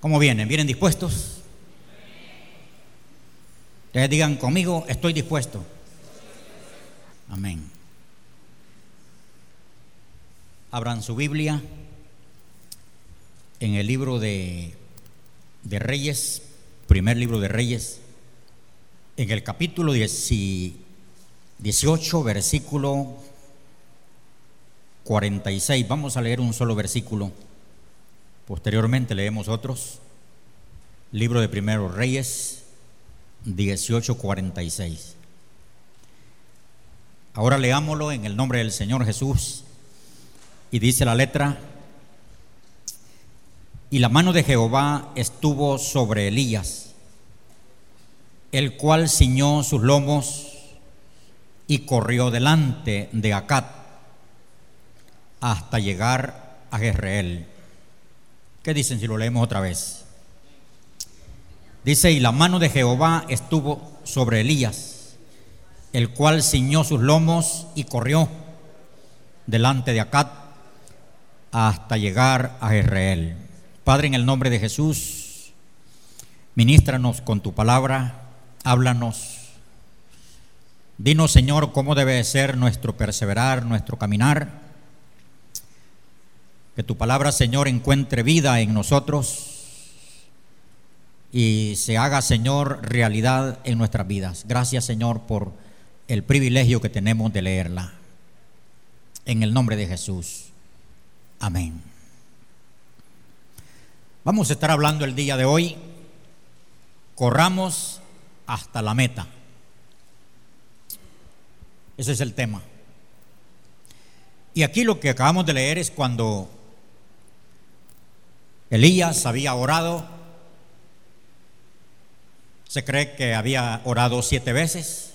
¿Cómo vienen? ¿Vienen dispuestos? Ustedes digan conmigo, estoy dispuesto. Amén. Abran su Biblia en el libro de, de Reyes, primer libro de Reyes, en el capítulo 18, versículo 46. Vamos a leer un solo versículo. Posteriormente leemos otros. Libro de Primero Reyes, 18:46. Ahora leámoslo en el nombre del Señor Jesús. Y dice la letra, y la mano de Jehová estuvo sobre Elías, el cual ciñó sus lomos y corrió delante de Acat hasta llegar a Jezreel. ¿Qué dicen si lo leemos otra vez? Dice, y la mano de Jehová estuvo sobre Elías, el cual ciñó sus lomos y corrió delante de Acat hasta llegar a Israel. Padre, en el nombre de Jesús, ministranos con tu palabra, háblanos. Dinos, Señor, cómo debe ser nuestro perseverar, nuestro caminar. Que tu palabra, Señor, encuentre vida en nosotros y se haga, Señor, realidad en nuestras vidas. Gracias, Señor, por el privilegio que tenemos de leerla. En el nombre de Jesús. Amén. Vamos a estar hablando el día de hoy. Corramos hasta la meta. Ese es el tema. Y aquí lo que acabamos de leer es cuando Elías había orado. Se cree que había orado siete veces.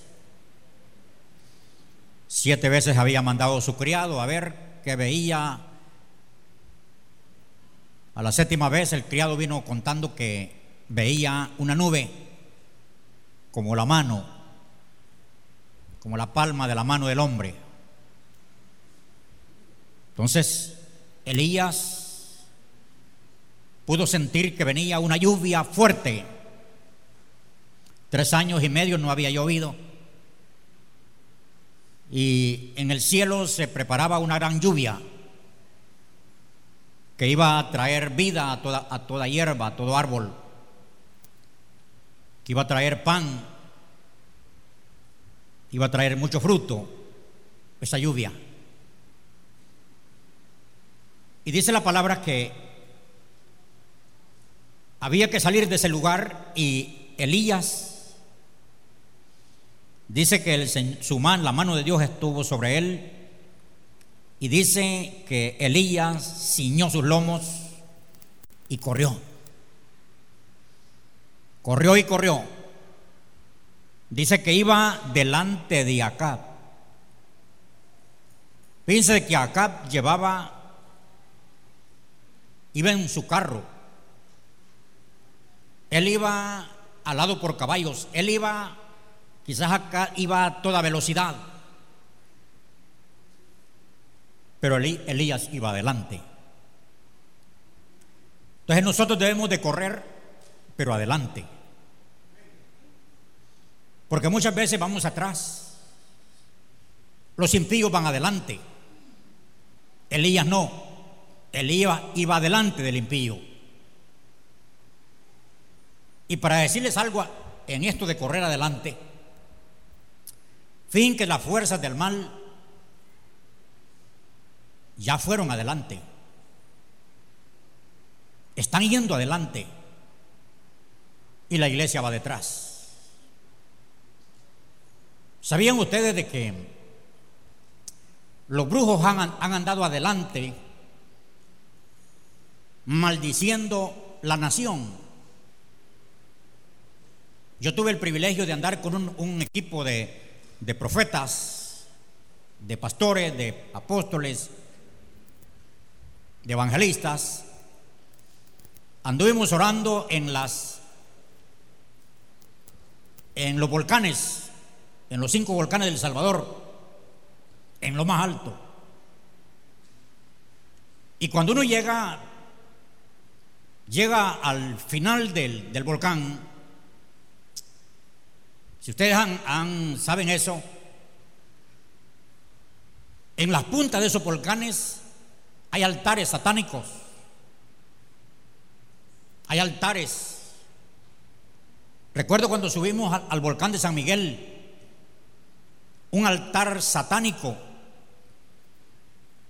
Siete veces había mandado a su criado a ver qué veía a la séptima vez el criado vino contando que veía una nube como la mano, como la palma de la mano del hombre. Entonces Elías pudo sentir que venía una lluvia fuerte. Tres años y medio no había llovido. Y en el cielo se preparaba una gran lluvia que iba a traer vida a toda, a toda hierba, a todo árbol, que iba a traer pan, iba a traer mucho fruto, esa lluvia. Y dice la palabra que había que salir de ese lugar y Elías dice que su man, la mano de Dios estuvo sobre él y dice que Elías ciñó sus lomos y corrió. Corrió y corrió. Dice que iba delante de Acab. Fíjense que Acab llevaba, iba en su carro. Él iba al lado por caballos. Él iba, quizás acá iba a toda velocidad pero Elías iba adelante. Entonces nosotros debemos de correr, pero adelante. Porque muchas veces vamos atrás. Los impíos van adelante. Elías no. Elías iba adelante del impío. Y para decirles algo en esto de correr adelante, fin que las fuerzas del mal ya fueron adelante. Están yendo adelante. Y la iglesia va detrás. ¿Sabían ustedes de que los brujos han, han andado adelante maldiciendo la nación? Yo tuve el privilegio de andar con un, equipo de, de profetas, de pastores, de apóstoles, de evangelistas, anduvimos orando en las en los volcanes, en los cinco volcanes del Salvador, en lo más alto. Y cuando uno llega llega al final del, del volcán, si ustedes han, saben eso, en las puntas de esos volcanes hay altares satánicos, hay altares. Recuerdo cuando subimos al, al volcán de San Miguel, un altar satánico,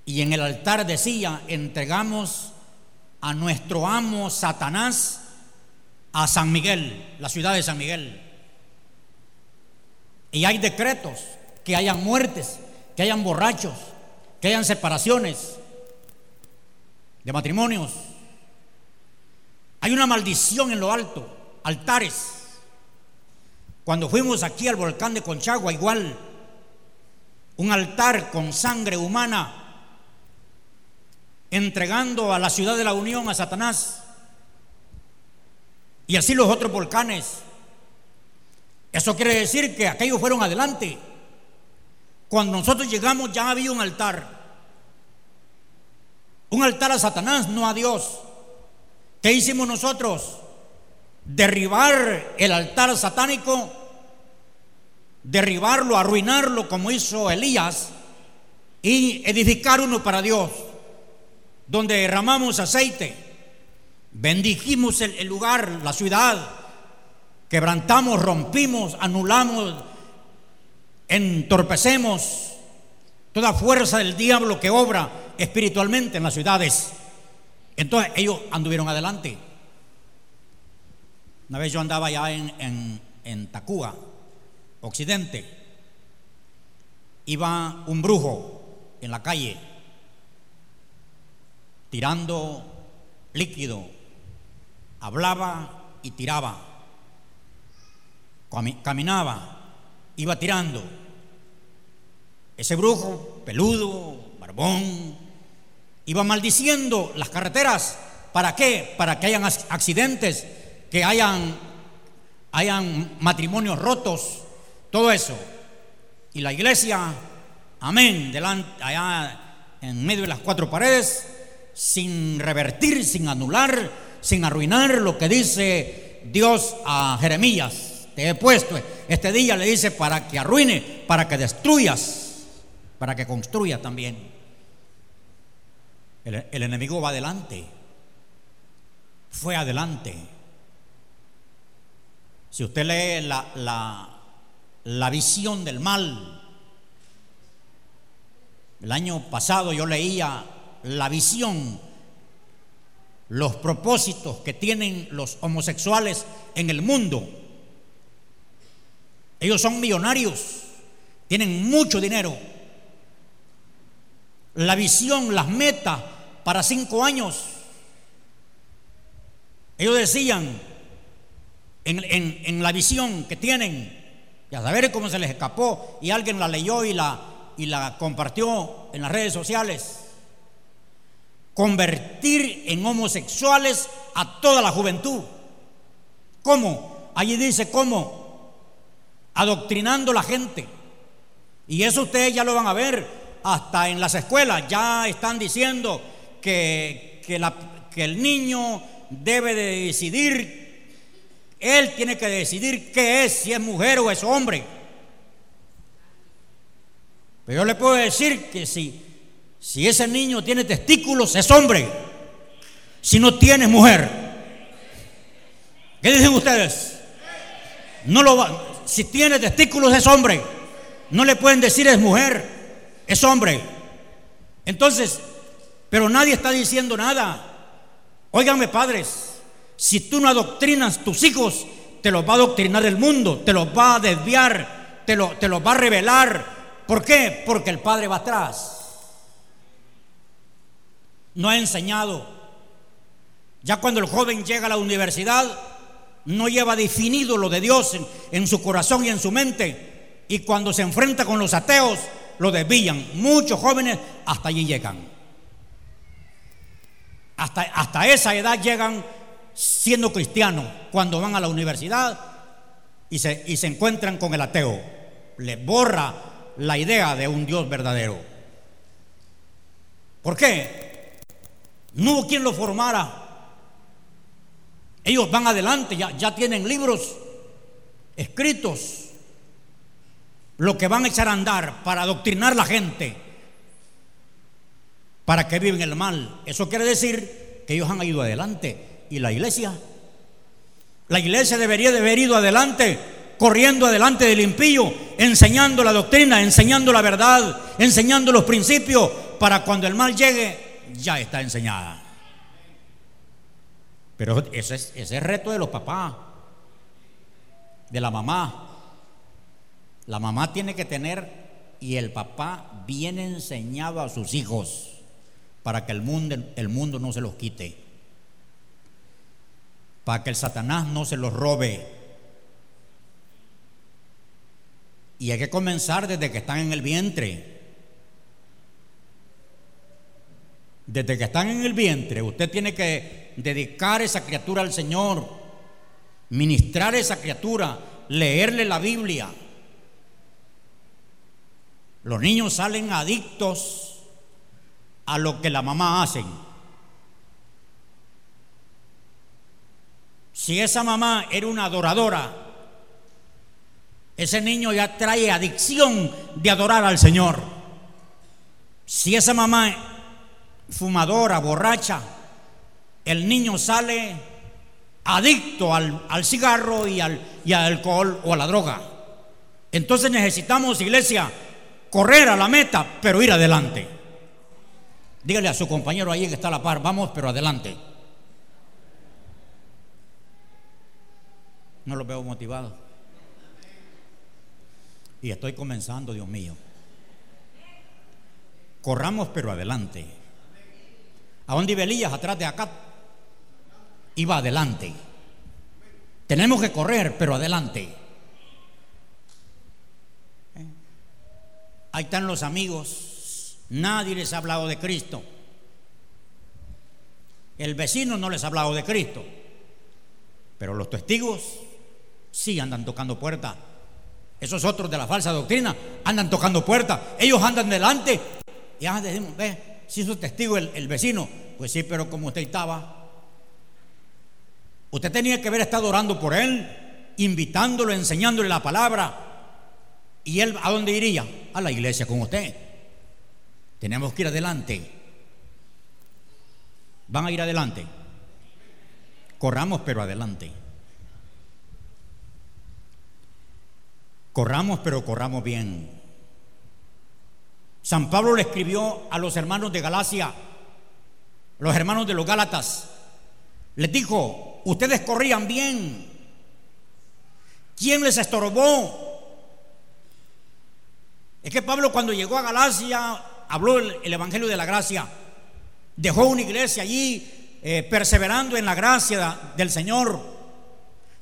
y en el altar decía, entregamos a nuestro amo Satanás a San Miguel, la ciudad de San Miguel. Y hay decretos que hayan muertes, que hayan borrachos, que hayan separaciones de matrimonios. Hay una maldición en lo alto, altares. Cuando fuimos aquí al volcán de Conchagua, igual, un altar con sangre humana entregando a la ciudad de la Unión a Satanás. Y así los otros volcanes. Eso quiere decir que aquellos fueron adelante. Cuando nosotros llegamos ya había un altar. Un altar a Satanás, no a Dios. ¿Qué hicimos nosotros? Derribar el altar satánico, derribarlo, arruinarlo como hizo Elías y edificar uno para Dios donde derramamos aceite, bendijimos el, lugar, la ciudad, quebrantamos, rompimos, anulamos, entorpecemos toda fuerza del diablo que obra espiritualmente en las ciudades. Entonces ellos anduvieron adelante. Una vez yo andaba ya en, en, en occidente, iba un brujo en la calle tirando líquido, hablaba y tiraba, caminaba, iba tirando. Ese brujo, peludo, barbón, iba maldiciendo las carreteras. ¿Para qué? Para que hayan accidentes, que hayan, hayan matrimonios rotos, todo eso. Y la iglesia, amén, delante, allá en medio de las cuatro paredes, sin revertir, sin anular, sin arruinar lo que dice Dios a Jeremías. Te he puesto, este día le dice para que arruine, para que destruyas, para que construya también. El, enemigo va adelante, fue adelante. Si usted lee la, la, la visión del mal, el año pasado yo leía la visión, los propósitos que tienen los homosexuales en el mundo. Ellos son millonarios, tienen mucho dinero. La visión, las metas para cinco años. Ellos decían en, la visión que tienen, y a saber cómo se les escapó, y alguien la leyó y la, y la compartió en las redes sociales convertir en homosexuales a toda la juventud. ¿Cómo? Allí dice cómo. Adoctrinando la gente. Y eso ustedes ya lo van a ver hasta en las escuelas. Ya están diciendo que, que, que el niño debe de decidir, él tiene que decidir qué es, si es mujer o es hombre. Pero yo le puedo decir que si si ese niño tiene testículos, es hombre. Si no tiene, mujer. ¿Qué dicen ustedes? No lo va. Si tiene testículos, es hombre. No le pueden decir es mujer, es hombre. Entonces, pero nadie está diciendo nada. Óiganme, padres, si tú no adoctrinas tus hijos, te los va a adoctrinar el mundo, te los va a desviar, te, lo, te los va a revelar. ¿Por qué? Porque el padre va atrás no ha enseñado. Ya cuando el joven llega a la universidad, no lleva definido lo de Dios en, su corazón y en su mente. Y cuando se enfrenta con los ateos, lo desvían. Muchos jóvenes hasta allí llegan. Hasta, hasta esa edad llegan siendo cristianos cuando van a la universidad y se, y se encuentran con el ateo. Les borra la idea de un Dios verdadero. ¿Por qué? No hubo quien lo formara. Ellos van adelante, ya, ya tienen libros escritos, lo que van a echar a andar para adoctrinar a la gente, para que viven el mal. Eso quiere decir que ellos han ido adelante. ¿Y la iglesia? La iglesia debería de haber ido adelante, corriendo adelante del impío, enseñando la doctrina, enseñando la verdad, enseñando los principios, para cuando el mal llegue, ya está enseñada. Pero ese es, ese es reto de los papás, de la mamá. La mamá tiene que tener y el papá bien enseñado a sus hijos para que el mundo, el mundo no se los quite, para que el Satanás no se los robe. Y hay que comenzar desde que están en el vientre. Desde que están en el vientre, usted tiene que dedicar esa criatura al Señor, ministrar esa criatura, leerle la Biblia. Los niños salen adictos a lo que la mamá hacen. Si esa mamá era una adoradora, ese niño ya trae adicción de adorar al Señor. Si esa mamá fumadora, borracha, el niño sale adicto al, cigarro y al, y al alcohol o a la droga. Entonces necesitamos, iglesia, correr a la meta, pero ir adelante. Dígale a su compañero ahí que está a la par, vamos, pero adelante. No lo veo motivado. Y estoy comenzando, Dios mío. Corramos, pero adelante. ¿A dónde Elías? Atrás de acá. Iba adelante. Tenemos que correr, pero adelante. Ahí están los amigos. Nadie les ha hablado de Cristo. El vecino no les ha hablado de Cristo. Pero los testigos sí andan tocando puertas. Esos otros de la falsa doctrina andan tocando puertas. Ellos andan delante. Y andan decimos, ve, si es testigo el, vecino, pues sí, pero como usted estaba, usted tenía que haber estado orando por él, invitándolo, enseñándole la palabra. ¿Y él a dónde iría? A la iglesia con usted. Tenemos que ir adelante. Van a ir adelante. Corramos, pero adelante. Corramos, pero corramos bien. San Pablo le escribió a los hermanos de Galacia, los hermanos de los Gálatas, les dijo, ustedes corrían bien. ¿Quién les estorbó? Es que Pablo cuando llegó a Galacia habló el, Evangelio de la Gracia, dejó una iglesia allí eh, perseverando en la gracia del Señor,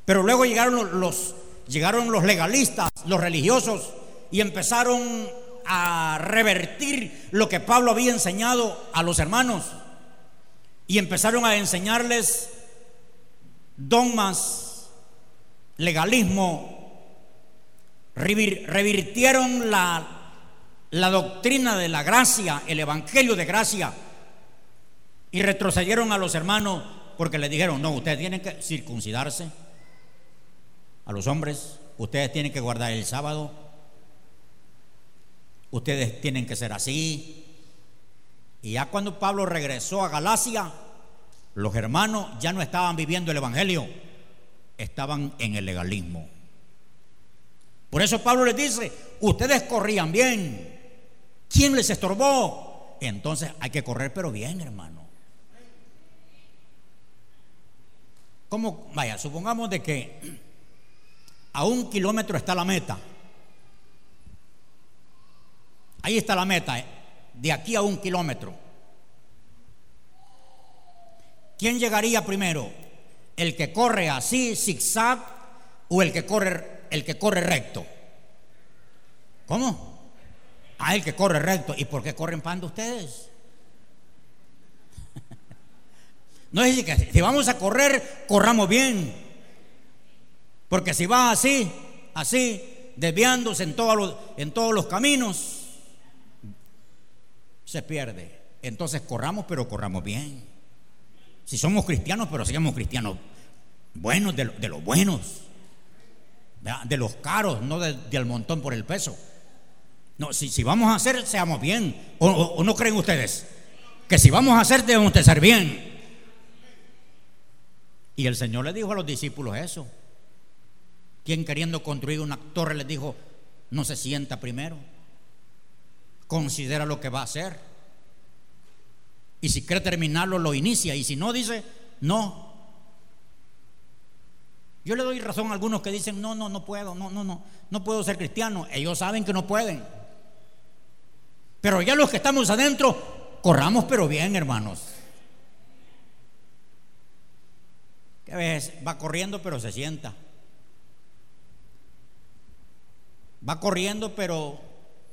pero luego llegaron los, llegaron los legalistas, los religiosos, y empezaron a revertir lo que Pablo había enseñado a los hermanos y empezaron a enseñarles dogmas, legalismo, revirtieron la, la doctrina de la gracia, el evangelio de gracia, y retrocedieron a los hermanos porque les dijeron, no, ustedes tienen que circuncidarse a los hombres, ustedes tienen que guardar el sábado, ustedes tienen que ser así. Y ya cuando Pablo regresó a Galacia, los hermanos ya no estaban viviendo el Evangelio, estaban en el legalismo. Por eso Pablo les dice, ustedes corrían bien. ¿Quién les estorbó? Entonces hay que correr pero bien, hermano. ¿Cómo? Vaya, supongamos de que a un kilómetro está la meta. Ahí está la meta, eh, de aquí a un kilómetro. ¿Quién llegaría primero? ¿El que corre así, zigzag, o el que corre, el que corre recto? ¿Cómo? Ah, el que corre recto. ¿Y por qué corren pando ustedes? no es que si vamos a correr, corramos bien. Porque si va así, así, desviándose en, todos en todos los caminos, se pierde. Entonces corramos, pero corramos bien. Si somos cristianos, pero seamos cristianos buenos de, los buenos, de los caros, no del montón por el peso. No, si, si, vamos a hacer, seamos bien. O, no creen ustedes? Que si vamos a hacer, debemos de ser bien. Y el Señor le dijo a los discípulos eso. Quien queriendo construir una torre les dijo, no se sienta primero. Considera lo que va a hacer. Y si quiere terminarlo, lo inicia. Y si no, dice, no. Yo le doy razón a algunos que dicen, no, no, no puedo, no, no, no, no puedo ser cristiano. Ellos saben que no pueden. Pero ya los que estamos adentro, corramos pero bien, hermanos. Que a veces va corriendo pero se sienta. Va corriendo pero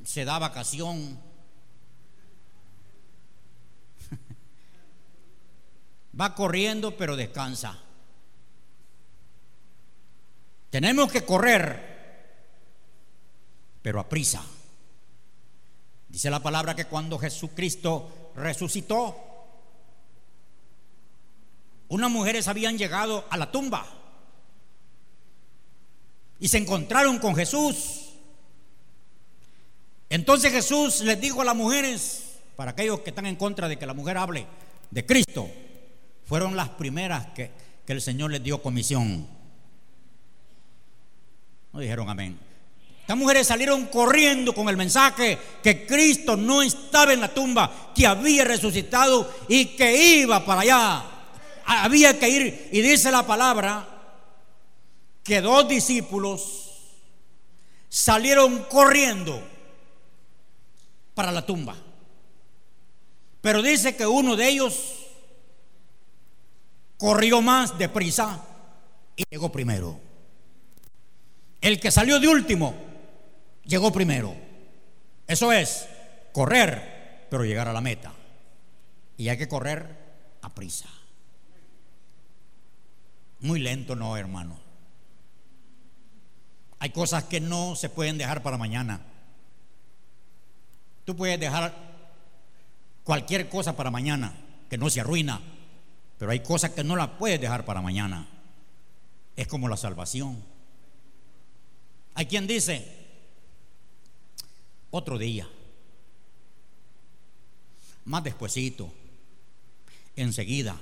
se da vacación. Va corriendo pero descansa. Tenemos que correr, pero a prisa. Dice la palabra que cuando Jesucristo resucitó, unas mujeres habían llegado a la tumba y se encontraron con Jesús. Entonces Jesús les dijo a las mujeres, para aquellos que están en contra de que la mujer hable de Cristo, fueron las primeras que, que el Señor les dio comisión. No dijeron amén. Estas mujeres salieron corriendo con el mensaje que Cristo no estaba en la tumba, que había resucitado y que iba para allá. Había que ir. Y dice la palabra que dos discípulos salieron corriendo para la tumba. Pero dice que uno de ellos corrió más deprisa y llegó primero. El que salió de último llegó primero. Eso es correr, pero llegar a la meta. Y hay que correr a prisa. Muy lento no, hermano. Hay cosas que no se pueden dejar para mañana. Tú puedes dejar cualquier cosa para mañana, que no se arruina, pero hay cosas que no las puedes dejar para mañana. Es como la salvación. Hay quien dice, otro día. Más despuesito. Enseguida.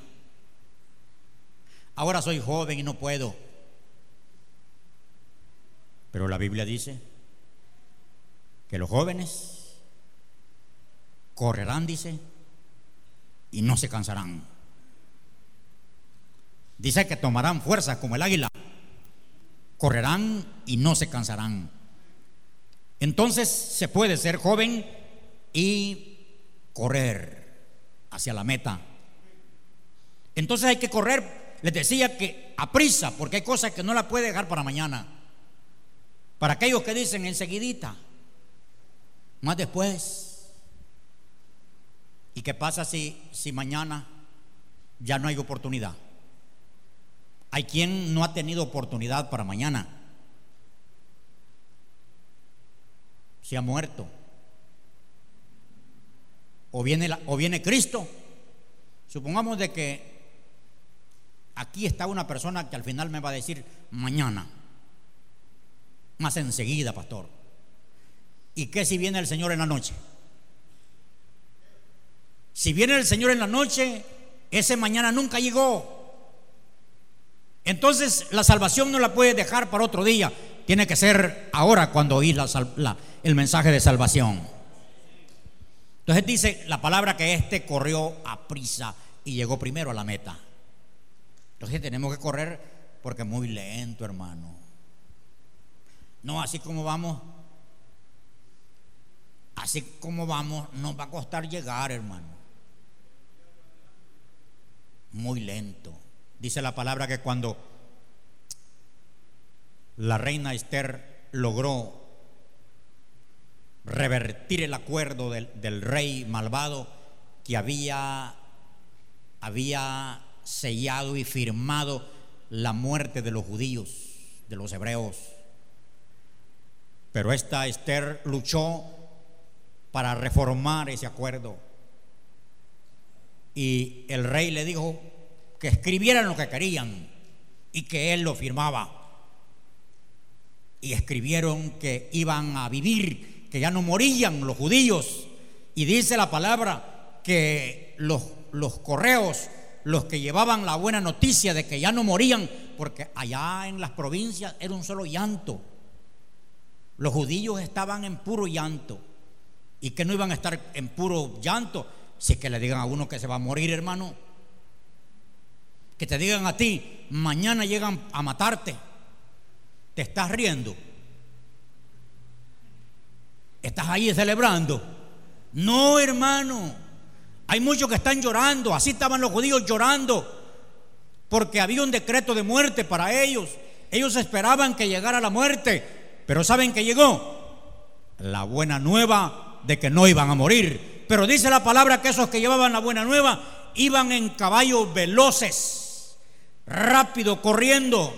Ahora soy joven y no puedo. Pero la Biblia dice que los jóvenes correrán, dice, y no se cansarán. Dice que tomarán fuerza como el águila. Correrán y no se cansarán. Entonces se puede ser joven y correr hacia la meta. Entonces hay que correr, les decía que a prisa, porque hay cosas que no la puede dejar para mañana. Para aquellos que dicen enseguidita, más después. ¿Y qué pasa si, si mañana ya no hay oportunidad? Hay quien no ha tenido oportunidad para mañana. se ha muerto. O viene, o viene Cristo. Supongamos de que aquí está una persona que al final me va a decir mañana, más enseguida, pastor. ¿Y qué si viene el Señor en la noche? Si viene el Señor en la noche, ese mañana nunca llegó. Entonces la salvación no la puede dejar para otro día. Tiene que ser ahora cuando oís el mensaje de salvación. Entonces dice la palabra que este corrió a prisa y llegó primero a la meta. Entonces tenemos que correr porque muy lento, hermano. No, así como vamos, así como vamos, nos va a costar llegar, hermano. Muy lento. Dice la palabra que cuando la reina Esther logró revertir el acuerdo del, rey malvado que había, había sellado y firmado la muerte de los judíos, de los hebreos. Pero esta Esther luchó para reformar ese acuerdo. Y el rey le dijo que escribieran lo que querían y que él lo firmaba. Y escribieron que iban a vivir, que ya no morían los judíos. Y dice la palabra que los, los correos, los que llevaban la buena noticia de que ya no morían, porque allá en las provincias era un solo llanto. Los judíos estaban en puro llanto. ¿Y que no iban a estar en puro llanto? Si que le digan a uno que se va a morir, hermano. Que te digan a ti, mañana llegan a matarte. Te estás riendo. Estás ahí celebrando. No, hermano. Hay muchos que están llorando. Así estaban los judíos llorando. Porque había un decreto de muerte para ellos. Ellos esperaban que llegara la muerte. Pero ¿saben que llegó? La buena nueva de que no iban a morir. Pero dice la palabra que esos que llevaban la buena nueva iban en caballos veloces, rápido, corriendo.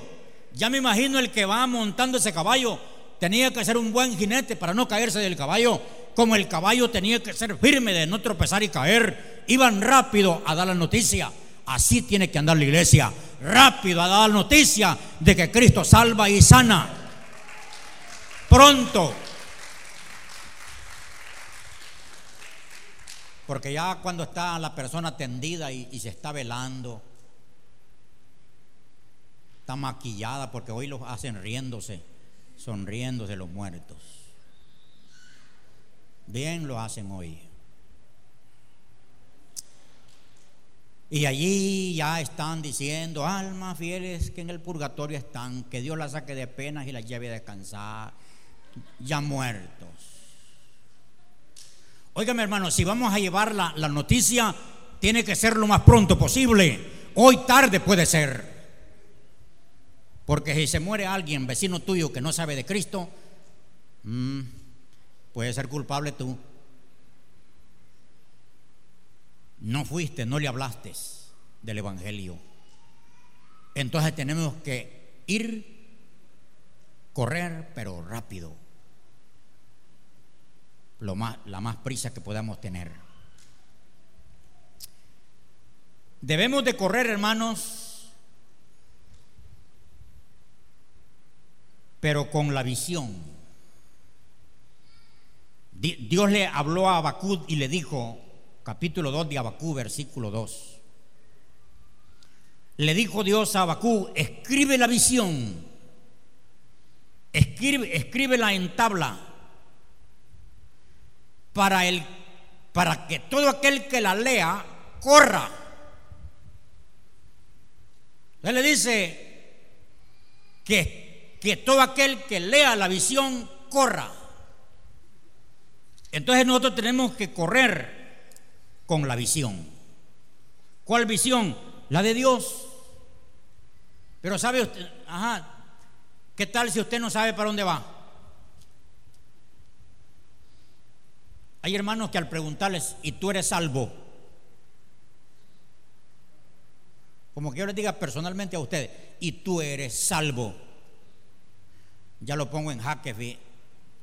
Ya me imagino el que va montando ese caballo tenía que ser un buen jinete para no caerse del caballo, como el caballo tenía que ser firme de no tropezar y caer. Iban rápido a dar la noticia. Así tiene que andar la iglesia, rápido a dar la noticia de que Cristo salva y sana. Pronto. Porque ya cuando está la persona tendida y, y se está velando, está maquillada porque hoy los hacen riéndose sonriéndose los muertos. Bien lo hacen hoy. Y allí ya están diciendo, almas fieles que en el purgatorio están, que Dios las saque de penas y las lleve a descansar, ya muertos. Óigame hermano, si vamos a llevar la, la noticia, tiene que ser lo más pronto posible. Hoy tarde puede ser. Porque si se muere alguien, vecino tuyo, que no sabe de Cristo, mm, puede ser culpable tú. No fuiste, no le hablaste del Evangelio. Entonces tenemos que ir, correr, pero rápido. Lo más, la más prisa que podamos tener. Debemos de correr, hermanos, pero con la visión. Dios le habló a Abacud y le dijo, capítulo 2 de Abacú, versículo 2. Le dijo Dios a Abacú, escribe la visión, escribe, escríbela en tabla, para, el, para que todo aquel que la lea corra. Él le dice que que todo aquel que lea la visión corra. Entonces nosotros tenemos que correr con la visión. ¿Cuál visión? La de Dios. Pero sabe usted, ajá, ¿qué tal si usted no sabe para dónde va? Hay hermanos que al preguntarles, ¿y tú eres salvo? Como que yo les diga personalmente a ustedes, ¿y tú eres salvo? Ya lo pongo en jaque.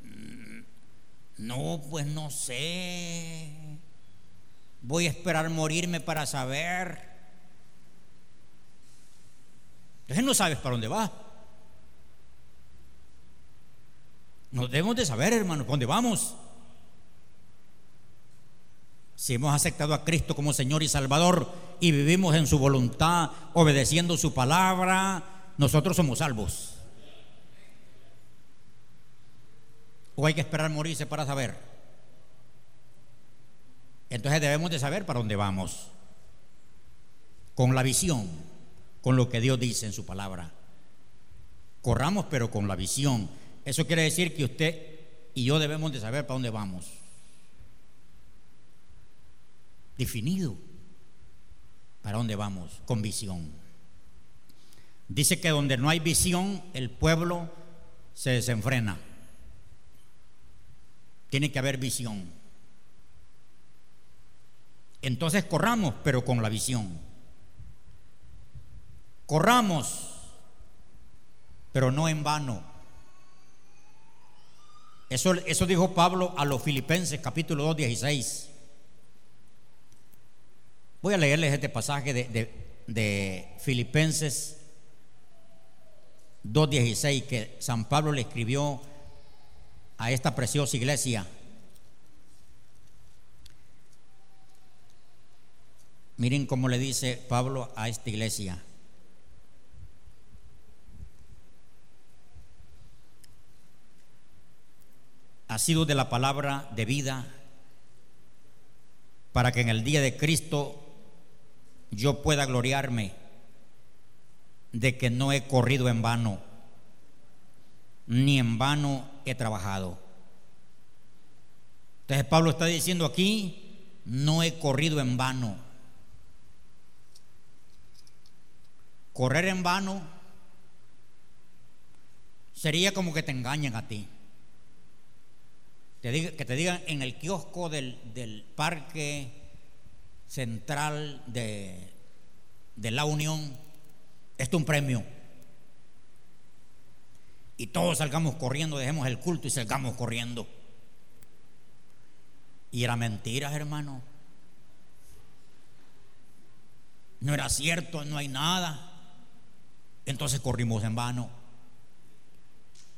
Mm, no, pues no sé. Voy a esperar morirme para saber. Entonces no sabes para dónde va. Nos debemos de saber, hermano, para dónde vamos. Si hemos aceptado a Cristo como Señor y Salvador y vivimos en su voluntad, obedeciendo su palabra, nosotros somos salvos. ¿O hay que esperar morirse para saber? Entonces debemos de saber para dónde vamos. Con la visión, con lo que Dios dice en su palabra. Corramos pero con la visión. Eso quiere decir que usted y yo debemos de saber para dónde vamos. Definido. ¿Para dónde vamos? Con visión. Dice que donde no hay visión, el pueblo se desenfrena. Tiene que haber visión. Entonces corramos, pero con la visión. Corramos, pero no en vano. Eso, eso dijo Pablo a los filipenses, capítulo 2, 16. Voy a leerles este pasaje de, de Filipenses, 2.16 que San Pablo le escribió a esta preciosa iglesia. Miren cómo le dice Pablo a esta iglesia. Ha sido de la palabra de vida para que en el día de Cristo yo pueda gloriarme de que no he corrido en vano, ni en vano he trabajado. Entonces Pablo está diciendo aquí, no he corrido en vano. Correr en vano sería como que te engañen a ti. que te digan en el kiosco del, parque central de, de la Unión, esto es un premio. Y todos salgamos corriendo, dejemos el culto y salgamos corriendo. Y era mentira, hermano. No era cierto, no hay nada. Entonces corrimos en vano.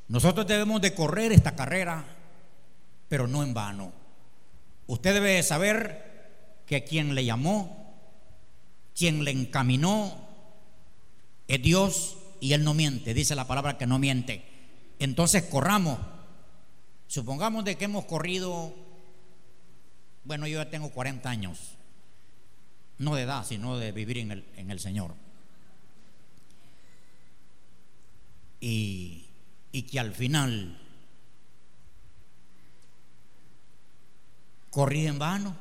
Nosotros debemos de correr esta carrera, pero no en vano. Usted debe saber que quien le llamó, quien le encaminó, es Dios y Él no miente, dice la palabra que no miente. Entonces corramos. Supongamos de que hemos corrido, bueno, yo ya tengo 40 años, no de edad, sino de vivir en el, en el Señor. Y, y que al final corrí en vano,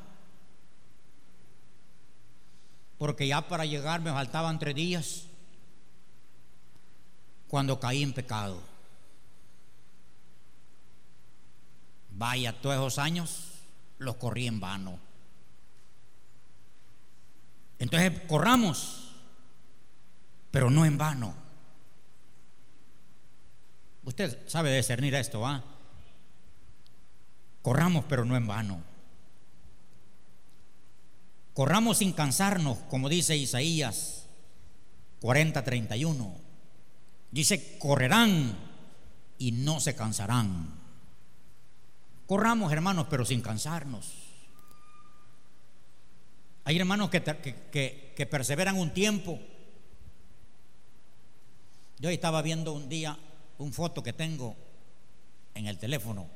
porque ya para llegar me faltaban tres días cuando caí en pecado. Vaya, todos esos años los corrí en vano. Entonces, corramos, pero no en vano. Usted sabe discernir esto, ¿ah? Corramos, pero no en vano. Corramos sin cansarnos, como dice Isaías 40:31. Dice, correrán y no se cansarán. Corramos, hermanos, pero sin cansarnos. Hay hermanos que, que, perseveran un tiempo. Yo estaba viendo un día un foto que tengo en el teléfono.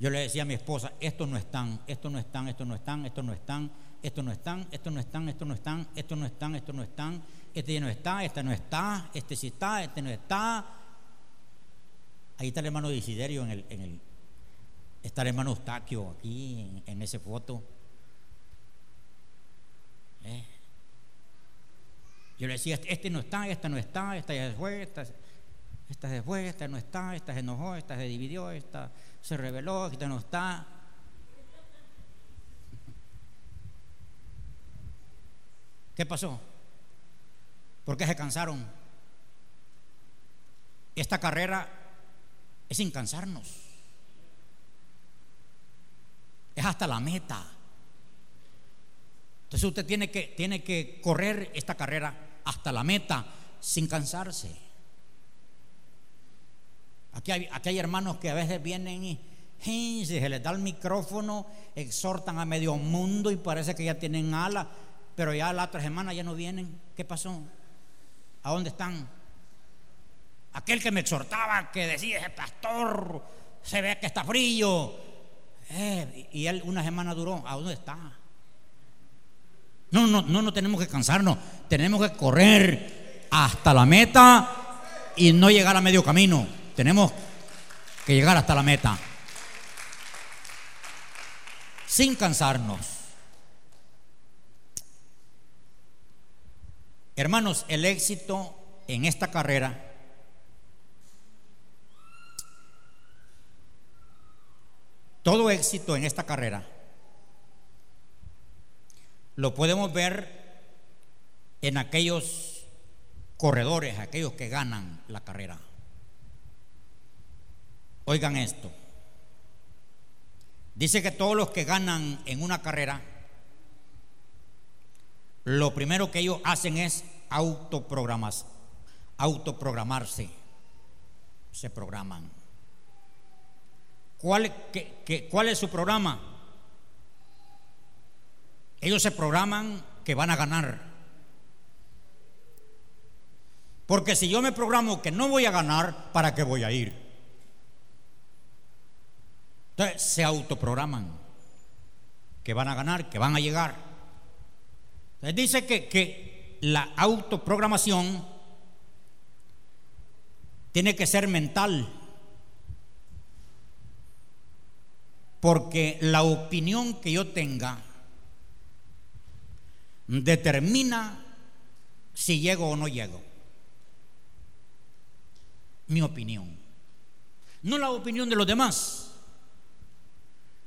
Yo le decía a mi esposa, esto no están, esto no están, esto no están, esto no están, esto no están, esto no están, esto no están, esto no están, esto no están, este ya no está, este no está, este sí está, este no está. Ahí está el hermano Desiderio en el, en el está el hermano Eustaquio aquí en, en esa foto. ¿Eh? Yo le decía, este no está, esta no está, esta ya se fue, esta, esta se esta no está, esta se enojó, esta se dividió, esta se rebeló, esta no está. ¿Qué pasó? ¿Por qué se cansaron? Esta carrera es sin cansarnos. Es hasta la meta. Entonces usted tiene que, tiene que correr esta carrera hasta la meta sin cansarse. Aquí hay, hermanos que a veces vienen y, y se les da el micrófono, exhortan a medio mundo y parece que ya tienen alas, pero ya la otra semana ya no vienen. ¿Qué pasó? ¿A dónde están? Aquel que me exhortaba, que decía, ese pastor, se ve que está frío. Eh, y él una semana duró. ¿A dónde está? No, no, no, no tenemos que cansarnos. Tenemos que correr hasta la meta y no llegar a medio camino. Tenemos que llegar hasta la meta. Sin cansarnos. Hermanos, el éxito en esta carrera todo éxito en esta carrera lo podemos ver en aquellos corredores, aquellos que ganan la carrera. Oigan esto. Dice que todos los que ganan en una carrera lo primero que ellos hacen es autoprogramas, autoprogramarse. Se programan. ¿Cuál, ¿Cuál es su programa? Ellos se programan que van a ganar. Porque si yo me programo que no voy a ganar, ¿para qué voy a ir? Entonces se autoprograman que van a ganar, que van a llegar. Entonces dice que, que la autoprogramación tiene que ser mental. Porque la opinión que yo tenga determina si llego o no llego mi opinión, no la opinión de los demás.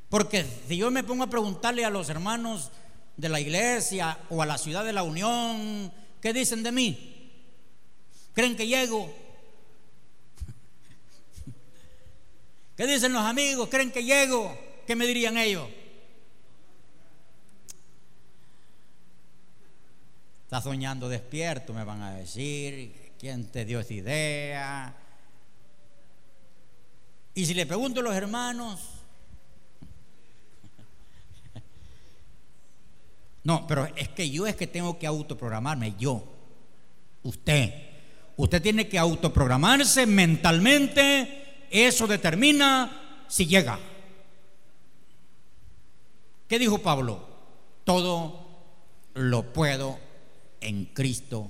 Porque si yo me pongo a preguntarle a los hermanos de la iglesia o a la ciudad de la Unión, ¿qué dicen de mí? ¿Creen que llego? ¿Qué dicen los amigos? ¿Creen que llego? ¿Qué me dirían ellos? Está soñando despierto, me van a decir. ¿Quién te dio esa idea? Y si le pregunto a los hermanos, no, pero es que yo es que tengo que autoprogramarme, yo, usted, usted tiene que autoprogramarse mentalmente, eso determina si llega. ¿Qué dijo Pablo? Todo lo puedo en Cristo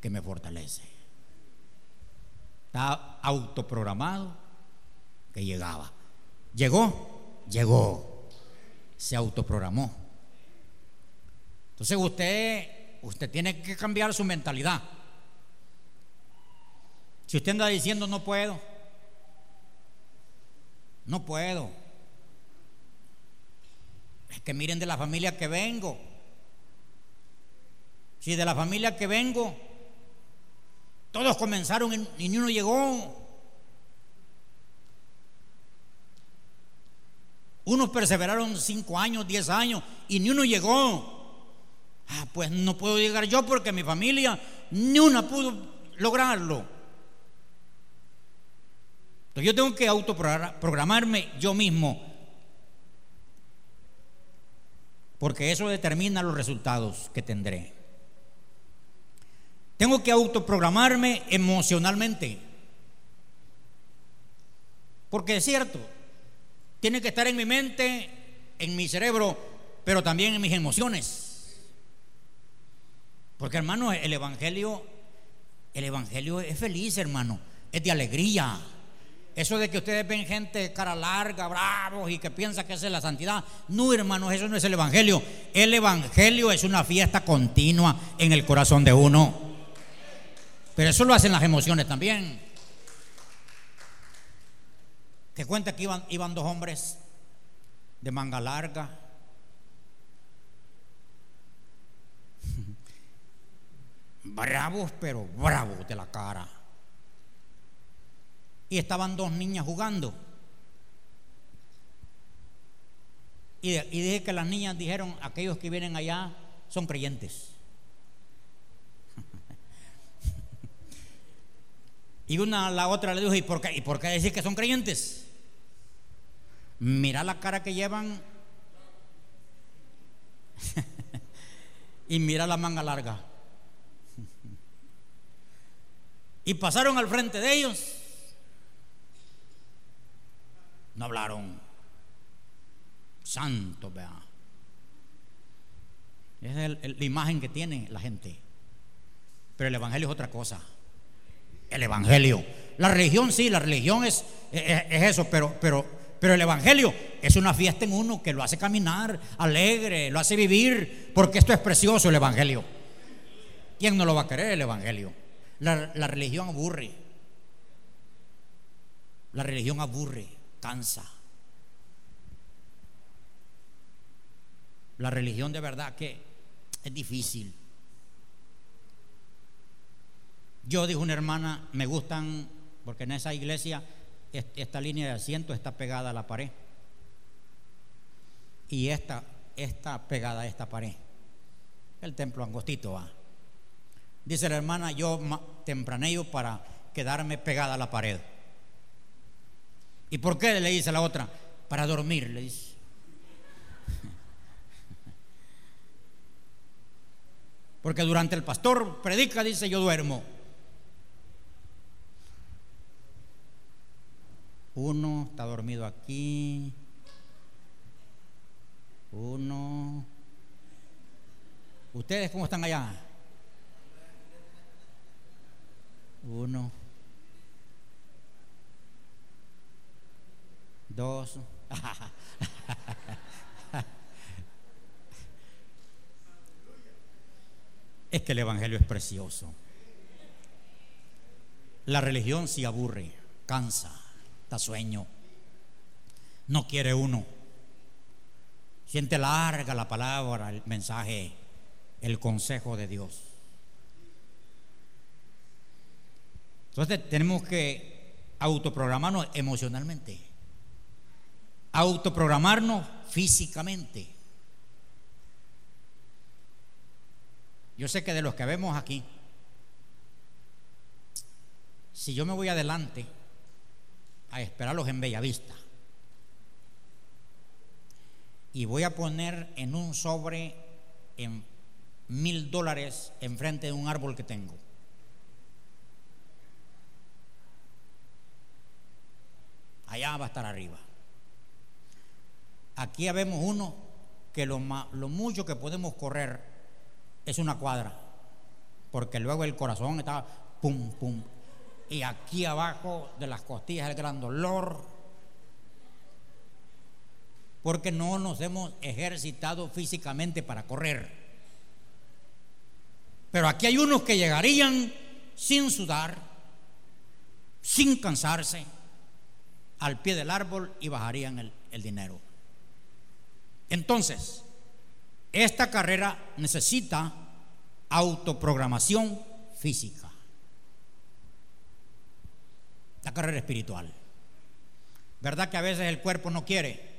que me fortalece. Está autoprogramado que llegaba. Llegó, llegó. Se autoprogramó. Entonces usted, usted tiene que cambiar su mentalidad. Si usted anda diciendo no puedo, no puedo. Es que miren de la familia que vengo. Si de la familia que vengo, todos comenzaron y ni uno llegó. Unos perseveraron cinco años, diez años y ni uno llegó. Ah, pues no puedo llegar yo porque mi familia ni una pudo lograrlo. Entonces yo tengo que autoprogramarme yo mismo. Porque eso determina los resultados que tendré. Tengo que autoprogramarme emocionalmente. Porque es cierto, tiene que estar en mi mente, en mi cerebro, pero también en mis emociones. Porque hermano, el Evangelio, el Evangelio es feliz, hermano, es de alegría. Eso de que ustedes ven gente cara larga, bravos y que piensa que esa es la santidad. No, hermanos, eso no es el Evangelio. El Evangelio es una fiesta continua en el corazón de uno. Pero eso lo hacen las emociones también. Te cuenta que iban, iban dos hombres de manga larga. Bravos, pero bravos de la cara. Y estaban dos niñas jugando. Y, dije que las niñas dijeron, aquellos que vienen allá son creyentes. y una a la otra le dijo, ¿y por qué, ¿y por qué decir que son creyentes? Mira la cara que llevan y mira la manga larga. Y pasaron al frente de ellos. No hablaron. Santo, vea. Esa es la imagen que tiene la gente. Pero el Evangelio es otra cosa. El Evangelio. La religión sí, la religión es, es, es eso, pero, pero pero el Evangelio es una fiesta en uno que lo hace caminar alegre, lo hace vivir, porque esto es precioso el Evangelio. ¿Quién no lo va a querer el Evangelio? La, religión aburre. La religión aburre, cansa. La religión de verdad que es difícil. Yo dijo una hermana, me gustan, porque en esa iglesia esta línea de asiento está pegada a la pared. Y esta está pegada a esta pared. El templo angostito va. Dice la hermana, yo tempranillo para quedarme pegada a la pared. ¿Y por qué? Le dice la otra, para dormir, le dice. Porque durante el pastor predica, dice, yo duermo. Uno está dormido aquí. Uno. ¿Ustedes cómo están allá? Uno. Dos. es que el Evangelio es precioso. La religión sí aburre, cansa, da sueño. No quiere uno. Siente larga la palabra, el mensaje, el consejo de Dios. Entonces tenemos que autoprogramarnos emocionalmente, autoprogramarnos físicamente. Yo sé que de los que vemos aquí, si yo me voy adelante a esperarlos en Bellavista y voy a poner en un sobre en mil dólares enfrente de un árbol que tengo, allá va a estar arriba. Aquí vemos uno que lo, lo mucho que podemos correr es una cuadra, porque luego el corazón está pum, pum. Y aquí abajo de las costillas el gran dolor, porque no nos hemos ejercitado físicamente para correr. Pero aquí hay unos que llegarían sin sudar, sin cansarse, al pie del árbol y bajarían el, dinero. Entonces, esta carrera necesita autoprogramación física. La carrera espiritual. ¿Verdad que a veces el cuerpo no quiere?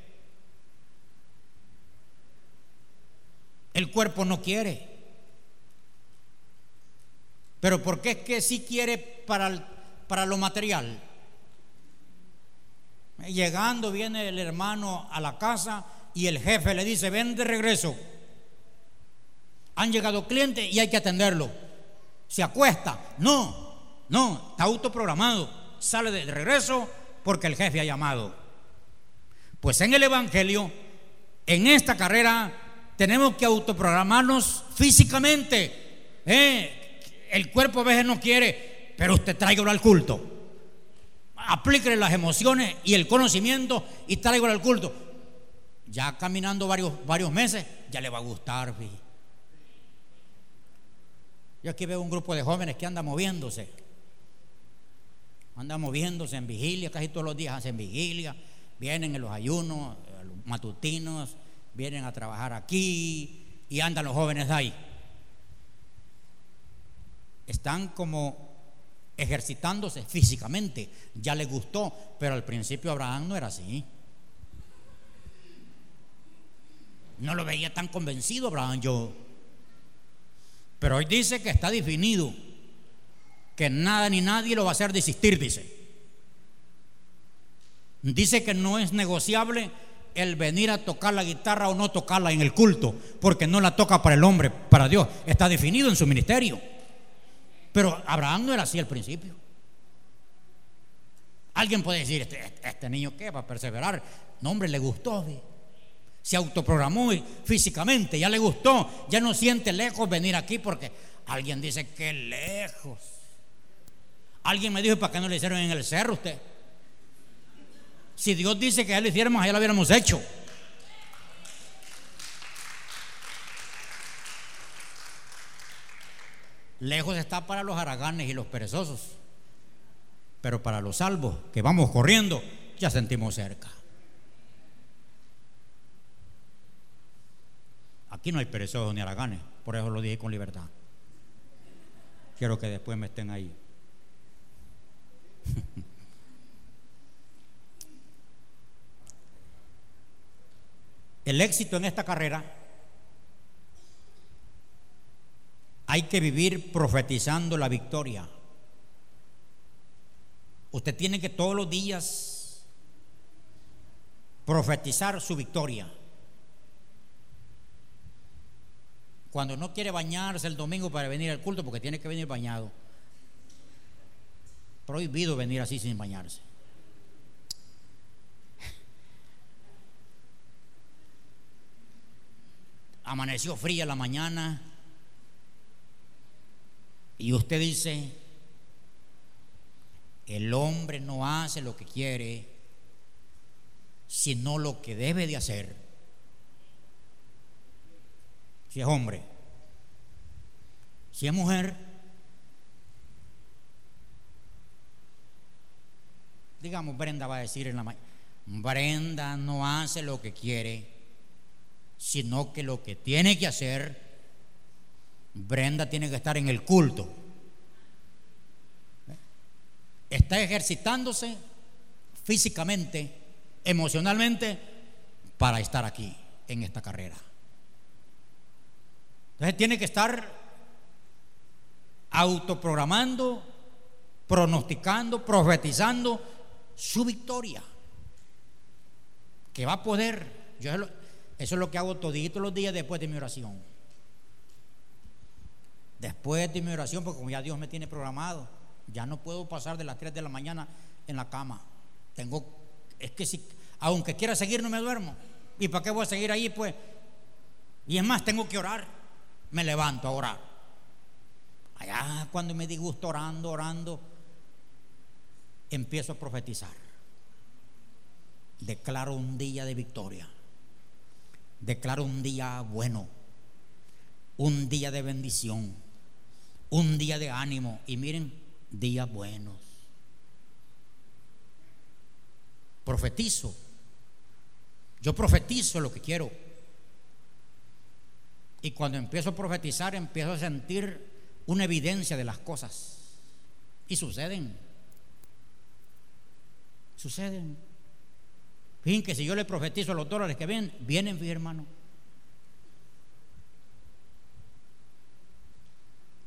El cuerpo no quiere. Pero ¿por qué es que sí quiere para, para lo material? Llegando viene el hermano a la casa y el jefe le dice, ven de regreso. Han llegado clientes y hay que atenderlo. Se acuesta. No, no, está autoprogramado. Sale de regreso porque el jefe ha llamado. Pues en el Evangelio, en esta carrera, tenemos que autoprogramarnos físicamente. Eh, el cuerpo a veces no quiere, pero usted tráigalo al culto aplíquele las emociones y el conocimiento y igual al culto. Ya caminando varios, varios meses, ya le va a gustar. Yo aquí veo un grupo de jóvenes que anda moviéndose. Anda moviéndose en vigilia, casi todos los días hacen vigilia. Vienen en los ayunos matutinos, vienen a trabajar aquí y andan los jóvenes ahí. Están como ejercitándose físicamente. Ya le gustó, pero al principio Abraham no era así. No lo veía tan convencido Abraham yo. Pero hoy dice que está definido, que nada ni nadie lo va a hacer desistir, dice. Dice que no es negociable el venir a tocar la guitarra o no tocarla en el culto, porque no la toca para el hombre, para Dios. Está definido en su ministerio. Pero Abraham no era así al principio. Alguien puede decir, este, este niño qué va a perseverar. No, hombre, le gustó. Se autoprogramó físicamente, ya le gustó. Ya no siente lejos venir aquí porque alguien dice que lejos. Alguien me dijo, ¿para qué no le hicieron en el cerro usted? Si Dios dice que ya lo hiciéramos, ya lo hubiéramos hecho. Lejos está para los haraganes y los perezosos. Pero para los salvos que vamos corriendo, ya sentimos cerca. Aquí no hay perezosos ni haraganes, por eso lo dije con libertad. Quiero que después me estén ahí. El éxito en esta carrera hay que vivir profetizando la victoria. Usted tiene que todos los días profetizar su victoria. Cuando no quiere bañarse el domingo para venir al culto, porque tiene que venir bañado. Prohibido venir así sin bañarse. Amaneció fría la mañana y usted dice, el hombre no hace lo que quiere, sino lo que debe de hacer. Si es hombre, si es mujer, digamos, Brenda va a decir en la mañana, Brenda no hace lo que quiere, sino que lo que tiene que hacer, Brenda tiene que estar en el culto está ejercitándose físicamente, emocionalmente, para estar aquí en esta carrera. Entonces tiene que estar autoprogramando, pronosticando, profetizando su victoria. Que va a poder. Eso es lo que hago todito los días después de mi oración. Después de mi oración, porque como ya Dios me tiene programado. Ya no puedo pasar de las 3 de la mañana en la cama. Tengo, es que si, aunque quiera seguir, no me duermo. ¿Y para qué voy a seguir ahí? Pues, y es más, tengo que orar. Me levanto a orar. Allá cuando me disgusto orando, orando, empiezo a profetizar. Declaro un día de victoria. Declaro un día bueno. Un día de bendición. Un día de ánimo. Y miren, días buenos. Profetizo. Yo profetizo lo que quiero. Y cuando empiezo a profetizar, empiezo a sentir una evidencia de las cosas. Y suceden. Suceden. Fíjense que si yo le profetizo a los dólares que ven, vienen, mi hermano.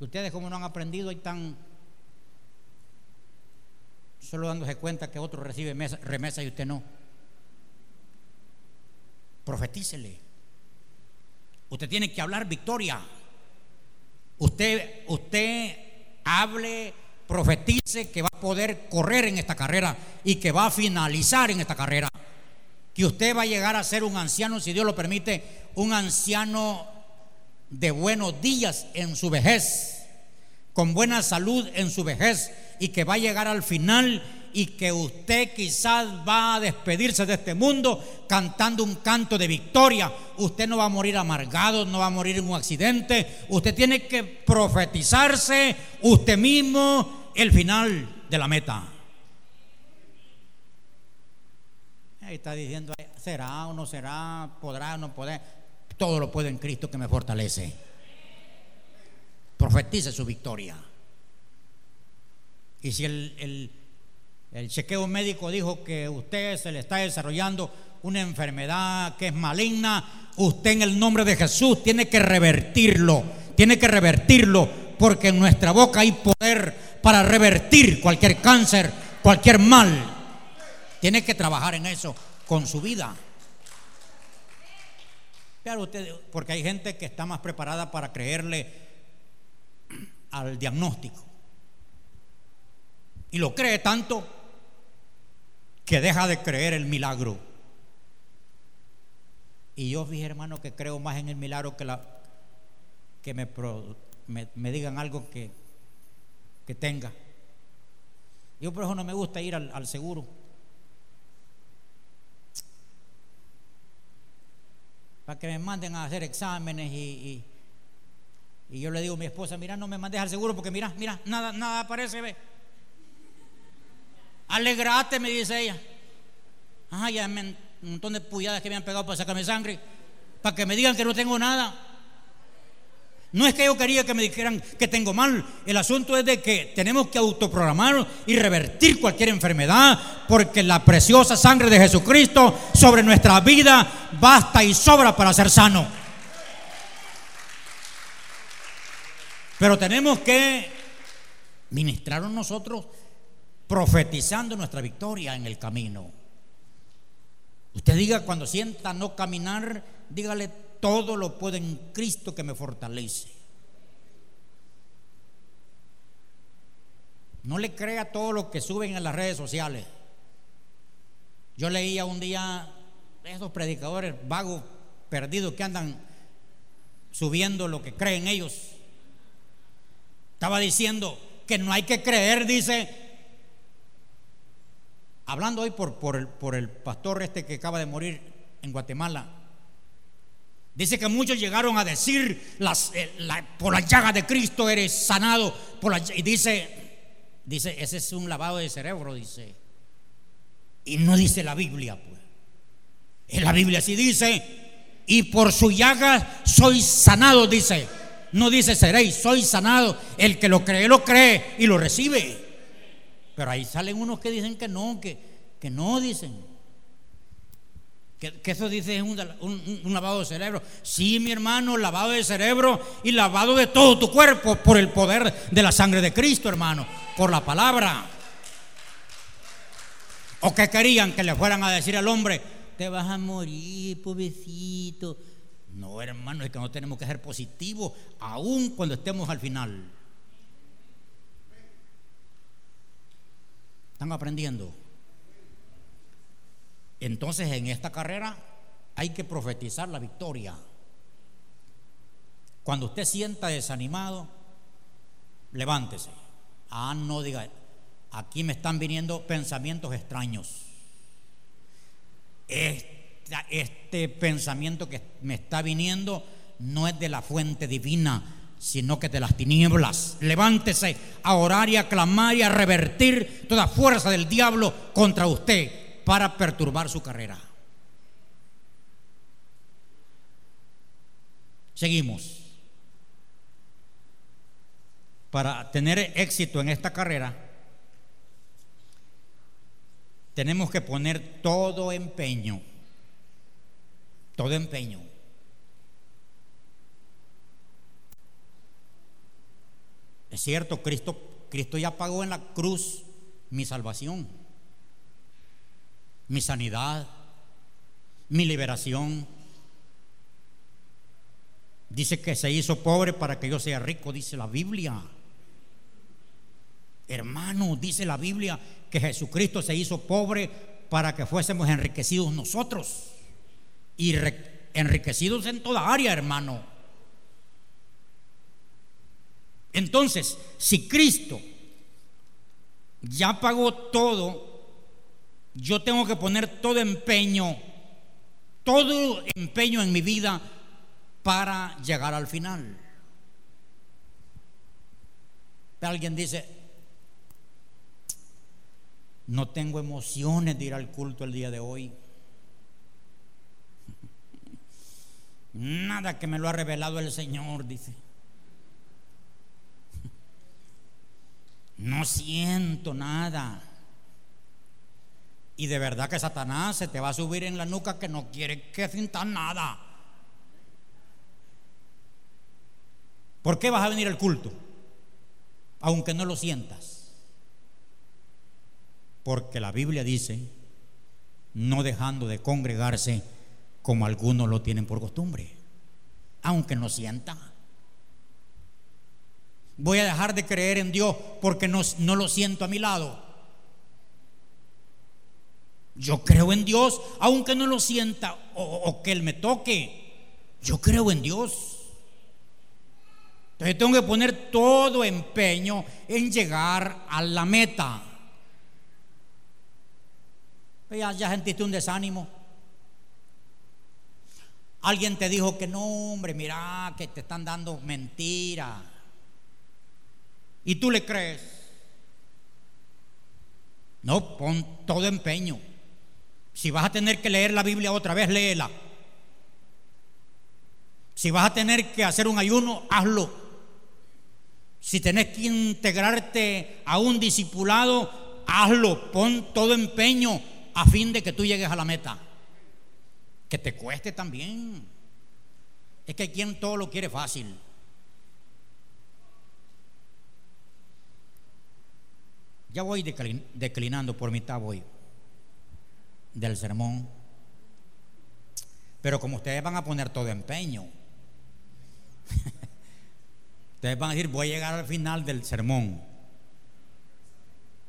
Ustedes como no han aprendido y tan solo dándose cuenta que otro recibe remesa y usted no. Profetícele. Usted tiene que hablar victoria. Usted, usted hable, profetice que va a poder correr en esta carrera y que va a finalizar en esta carrera. Que usted va a llegar a ser un anciano, si Dios lo permite, un anciano de buenos días en su vejez, con buena salud en su vejez y que va a llegar al final y que usted quizás va a despedirse de este mundo cantando un canto de victoria. Usted no va a morir amargado, no va a morir en un accidente. Usted tiene que profetizarse usted mismo el final de la meta. Ahí está diciendo, será o no será, podrá o no podrá. Todo lo puede en Cristo que me fortalece. Profetice su victoria. Y si el, chequeo médico dijo que usted se le está desarrollando una enfermedad que es maligna, usted en el nombre de Jesús tiene que revertirlo, tiene que revertirlo, porque en nuestra boca hay poder para revertir cualquier cáncer, cualquier mal. Tiene que trabajar en eso con su vida. Claro, usted, porque hay gente que está más preparada para creerle al diagnóstico. Y lo cree tanto que deja de creer el milagro. Y yo fíjate, hermano, que creo más en el milagro que, la, que me, me, digan algo que, que tenga. Yo por eso no me gusta ir al, seguro. Para que me manden a hacer exámenes y, y, yo le digo a mi esposa, mira, no me mandes al seguro porque mira, mira, nada, nada aparece, ve. Alegrate, me dice ella. Ay, ya un montón de puyadas que me han pegado para sacarme sangre. Para que me digan que no tengo nada. No es que yo quería que me dijeran que tengo mal. El asunto es de que tenemos que autoprogramar y revertir cualquier enfermedad. Porque la preciosa sangre de Jesucristo sobre nuestra vida basta y sobra para ser sano. Pero tenemos que ministrar nosotros profetizando nuestra victoria en el camino. Usted diga cuando sienta no caminar, dígale todo lo puedo en Cristo que me fortalece. No le crea todo lo que suben en las redes sociales. Yo leía un día esos predicadores vagos, perdidos que andan subiendo lo que creen ellos. Estaba diciendo que no hay que creer, dice, hablando hoy por, por, el, por el pastor este que acaba de morir en Guatemala. Dice que muchos llegaron a decir las, eh, por la llaga de Cristo eres sanado. Y dice, dice, ese es un lavado de cerebro, dice. Y no dice la Biblia, pues. En la Biblia sí dice, y por su llaga soy sanado, dice. No dice seréis, soy sanado. El que lo cree, lo cree y lo recibe. Pero ahí salen unos que dicen que no, que, que no dicen. Que, eso dice es un, lavado de cerebro. Sí, mi hermano, lavado de cerebro y lavado de todo tu cuerpo por el poder de la sangre de Cristo, hermano, por la palabra. ¿O que querían que le fueran a decir al hombre, te vas a morir, pobrecito? No, hermano, es que no tenemos que ser positivos, aun cuando estemos al final. ¿Están aprendiendo? Entonces en esta carrera hay que profetizar la victoria. Cuando usted sienta desanimado, levántese. Ah, no diga, aquí me están viniendo pensamientos extraños. Este, pensamiento que me está viniendo no es de la fuente divina, sino que de las tinieblas. Levántese a orar y a clamar y a revertir toda fuerza del diablo contra usted para perturbar su carrera. Seguimos. Para tener éxito en esta carrera, tenemos que poner todo empeño todo empeño. Es cierto, Cristo, Cristo ya pagó en la cruz mi salvación, mi sanidad, mi liberación. Dice que se hizo pobre para que yo sea rico, dice la Biblia. Hermano, dice la Biblia que Jesucristo se hizo pobre para que fuésemos enriquecidos nosotros y enriquecidos en toda área, hermano. Entonces, si Cristo ya pagó todo, yo tengo que poner todo empeño, todo empeño en mi vida para llegar al final. Alguien dice, no tengo emociones de ir al culto el día de hoy. Nada que me lo ha revelado el Señor, dice. No siento nada. Y de verdad que Satanás se te va a subir en la nuca que no quiere que sientas nada. ¿Por qué vas a venir al culto? Aunque no lo sientas. Porque la Biblia dice, no dejando de congregarse, como algunos lo tienen por costumbre, aunque no sienta. Voy a dejar de creer en Dios porque no, no lo siento a mi lado. Yo creo en Dios aunque no lo sienta o, que Él me toque. Yo creo en Dios. Entonces tengo que poner todo empeño en llegar a la meta. Ya, ya sentiste un desánimo. Alguien te dijo que no, hombre, mira, que te están dando mentira. Y tú le crees. No, pon todo empeño. Si vas a tener que leer la Biblia otra vez, léela. Si vas a tener que hacer un ayuno, hazlo. Si tenés que integrarte a un discipulado, hazlo. Pon todo empeño a fin de que tú llegues a la meta. Que te cueste también. Es que hay quien todo lo quiere fácil. Ya voy declinando por mitad, voy del sermón. Pero como ustedes van a poner todo empeño, ustedes van a decir, voy a llegar al final del sermón.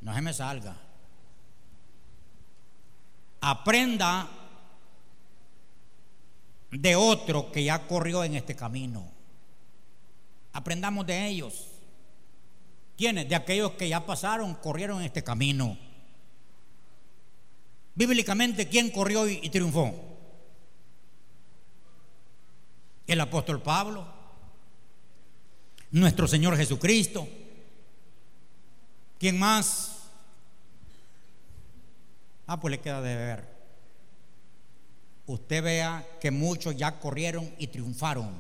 No se me salga. Aprenda de otro que ya corrió en este camino. Aprendamos de ellos. ¿Quiénes? De aquellos que ya pasaron, corrieron este camino. Bíblicamente, ¿quién corrió y, triunfó? El apóstol Pablo, nuestro Señor Jesucristo. ¿Quién más? Ah, pues le queda de ver. Usted vea que muchos ya corrieron y triunfaron.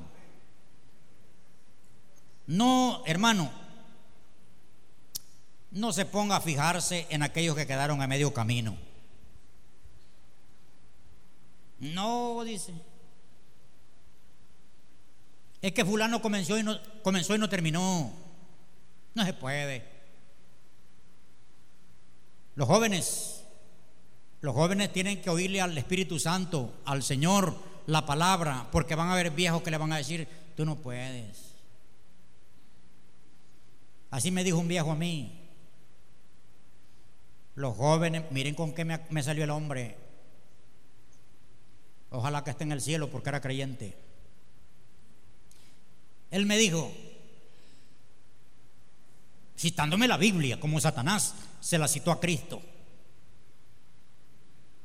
No, hermano, no se ponga a fijarse en aquellos que quedaron a medio camino. No, dice. Es que fulano comenzó y no, comenzó y no terminó. No se puede. Los jóvenes, los jóvenes tienen que oírle al Espíritu Santo, al Señor, la palabra, porque van a haber viejos que le van a decir, tú no puedes. Así me dijo un viejo a mí. Los jóvenes, miren con qué me, me salió el hombre. Ojalá que esté en el cielo porque era creyente. Él me dijo, citándome la Biblia, como Satanás se la citó a Cristo.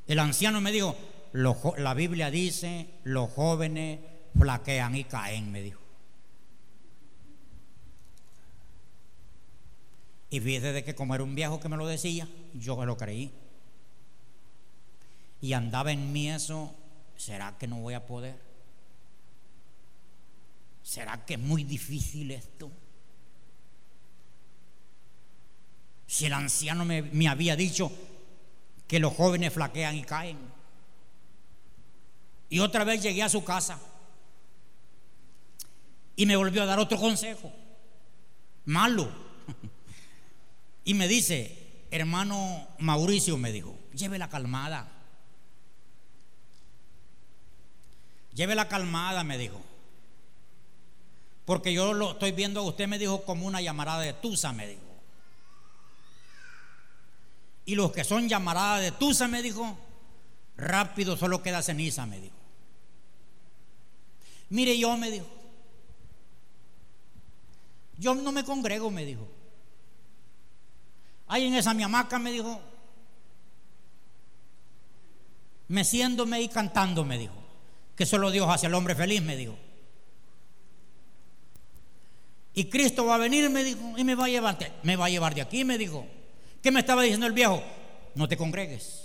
El anciano me dijo, la Biblia dice, los jóvenes flaquean y caen, me dijo. Y fíjese de que como era un viejo que me lo decía, yo me lo creí. Y andaba en mí eso ¿será que no voy a poder? ¿Será que es muy difícil esto? Si el anciano me, había dicho que los jóvenes flaquean y caen. Y otra vez llegué a su casa y me volvió a dar otro consejo, malo. Y me dice, hermano Mauricio, me dijo, lleve la calmada. Llévela calmada, me dijo. Porque yo lo estoy viendo, usted me dijo como una llamarada de Tusa, me dijo. Y los que son llamaradas de Tusa, me dijo, rápido solo queda ceniza, me dijo. Mire, yo me dijo, yo no me congrego, me dijo. Ahí en esa mi hamaca, me dijo, meciéndome y cantando, me dijo que solo Dios hace al hombre feliz, me dijo. Y Cristo va a venir, me dijo, y me va a llevar, me va a llevar de aquí, me dijo. ¿Qué me estaba diciendo el viejo? No te congregues.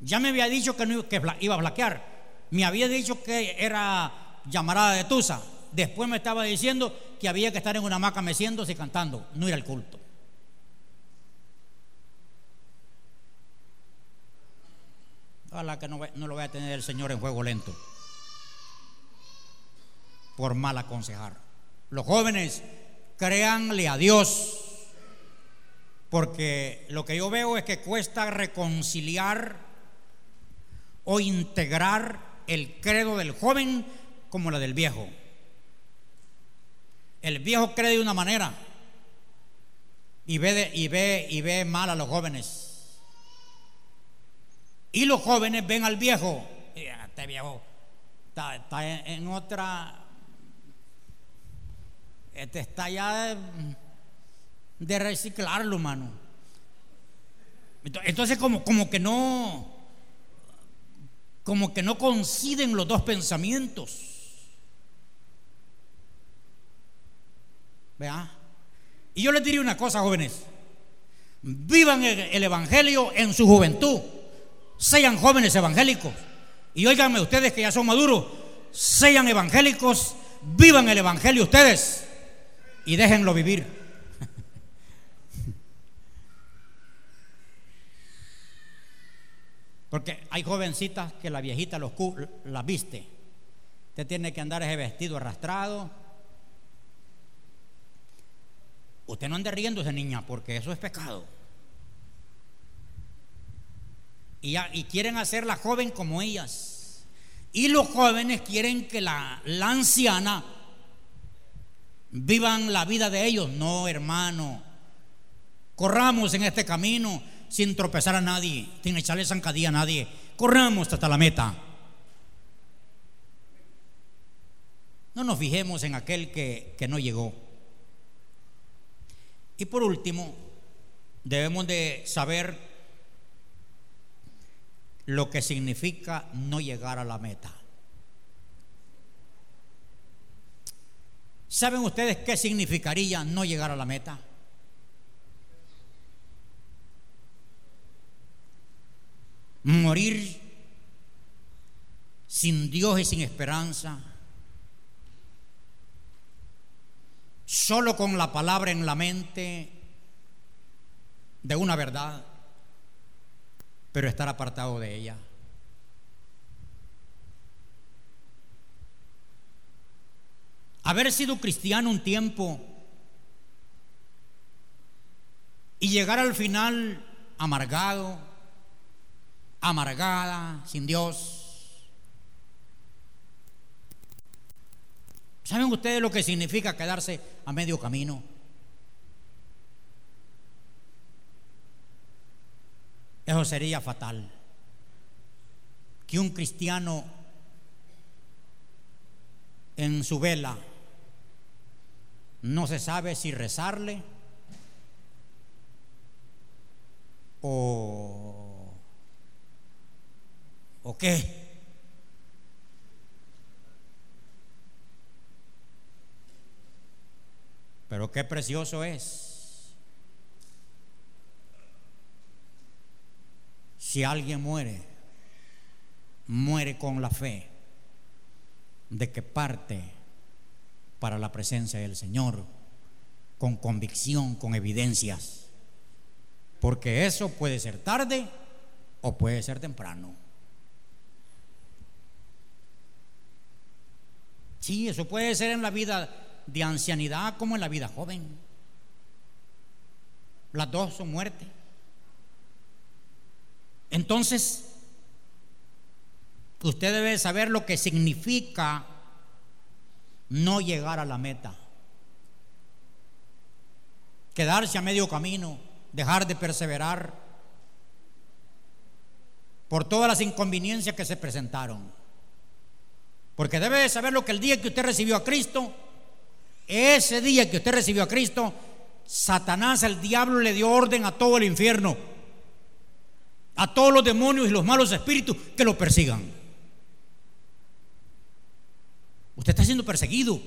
Ya me había dicho que, no, que iba a flaquear. Me había dicho que era llamarada de Tusa. Después me estaba diciendo que había que estar en una hamaca meciéndose y cantando, no ir al culto. Ojalá que no, no lo vaya a tener el Señor en juego lento. Por mal aconsejar. Los jóvenes, créanle a Dios. Porque lo que yo veo es que cuesta reconciliar o integrar el credo del joven como la del viejo. El viejo cree de una manera y ve, y ve, y ve mal a los jóvenes. Y los jóvenes ven al viejo. Este viejo está, en, otra. Este está ya de, reciclarlo, mano. Entonces, como, como que no. Como que no coinciden los dos pensamientos. ¿Vea? Y yo les diría una cosa, jóvenes. Vivan el Evangelio en su juventud sean jóvenes evangélicos. Y óiganme ustedes que ya son maduros, sean evangélicos, vivan el Evangelio ustedes y déjenlo vivir. Porque hay jovencitas que la viejita los, la viste. Usted tiene que andar ese vestido arrastrado. Usted no ande riéndose, niña, porque eso es pecado. Y, y quieren hacerla joven como ellas. Y los jóvenes quieren que la, la anciana vivan la vida de ellos. No, hermano. Corramos en este camino sin tropezar a nadie, sin echarle zancadilla a nadie. Corramos hasta la meta. No nos fijemos en aquel que, que no llegó. Y por último, debemos de saber lo que significa no llegar a la meta. ¿Saben ustedes qué significaría no llegar a la meta? Morir sin Dios y sin esperanza. Solo con la palabra en la mente de una verdad, pero estar apartado de ella. haber sido cristiano un tiempo y llegar al final amargado, amargada, sin Dios. ¿Saben ustedes lo que significa quedarse a medio camino? Eso sería fatal. Que un cristiano en su vela no se sabe si rezarle o, qué. Pero qué precioso es si alguien muere, muere con la fe de que parte para la presencia del Señor, con convicción, con evidencias. Porque eso puede ser tarde o puede ser temprano. Sí, eso puede ser en la vida de ancianidad como en la vida joven. Las dos son muerte. Entonces, usted debe saber lo que significa no llegar a la meta. Quedarse a medio camino, dejar de perseverar por todas las inconveniencias que se presentaron. Porque debe de saber lo que el día que usted recibió a Cristo, ese día que usted recibió a Cristo, Satanás, el diablo, le dio orden a todo el infierno, a todos los demonios y los malos espíritus que lo persigan. Usted está siendo perseguido.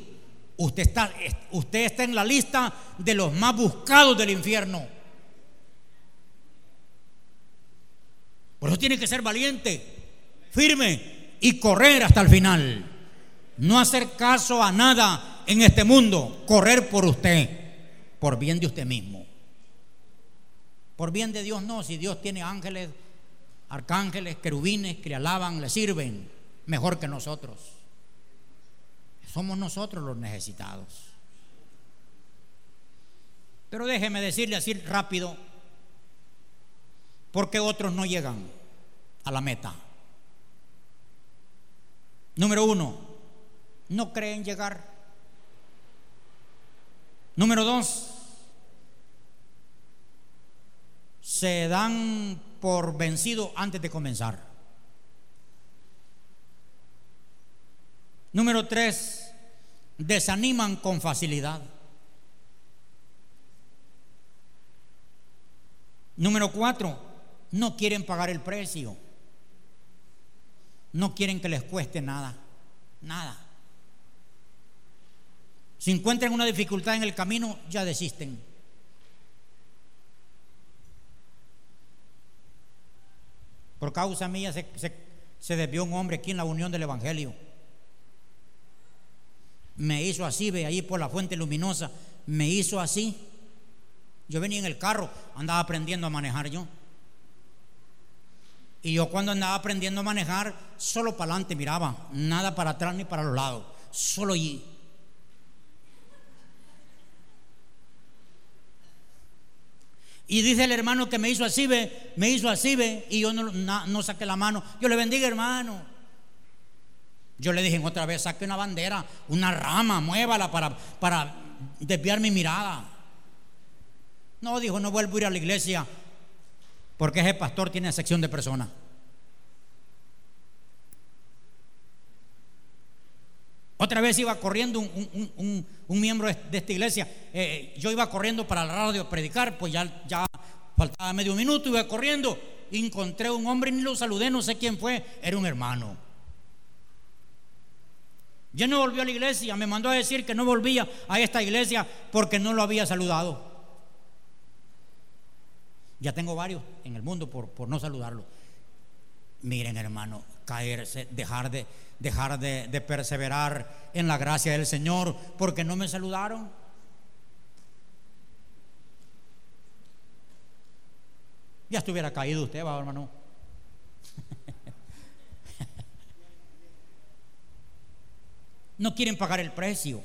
Usted está, usted está en la lista de los más buscados del infierno. Por eso tiene que ser valiente, firme y correr hasta el final. No hacer caso a nada en este mundo. Correr por usted, por bien de usted mismo. Por bien de Dios no, si Dios tiene ángeles, arcángeles, querubines que le alaban, le sirven mejor que nosotros. Somos nosotros los necesitados. Pero déjeme decirle así rápido, porque otros no llegan a la meta. Número uno, no creen llegar. Número dos, se dan por vencido antes de comenzar. Número tres, desaniman con facilidad. Número cuatro, no quieren pagar el precio. No quieren que les cueste nada, nada. Si encuentran una dificultad en el camino, ya desisten. Por causa mía se, se desvió un hombre aquí en la unión del Evangelio me hizo así, ve ahí por la fuente luminosa, me hizo así. Yo venía en el carro, andaba aprendiendo a manejar yo. Y yo cuando andaba aprendiendo a manejar, solo para adelante miraba, nada para atrás ni para los lados, solo allí. Y dice el hermano que me hizo así, ve, me hizo así, ve, y yo no, saqué la mano. Yo le bendiga, hermano. Yo le dije otra vez, saque una bandera, una rama, muévala para, para desviar mi mirada. No, dijo, no vuelvo a ir a la iglesia porque ese pastor tiene sección de personas. Otra vez iba corriendo un, miembro de esta iglesia. Eh, yo iba corriendo para la radio a predicar, pues ya, ya faltaba medio minuto, iba corriendo. Encontré un hombre ni lo saludé, no sé quién fue, era un hermano. Ya no volvió a la iglesia, me mandó a decir que no volvía a esta iglesia porque no lo había saludado. Ya tengo varios en el mundo por, por no saludarlo. Miren, hermano, caerse, dejar de dejar de, perseverar en la gracia del Señor porque no me saludaron. Ya estuviera caído usted, va, hermano. no quieren pagar el precio.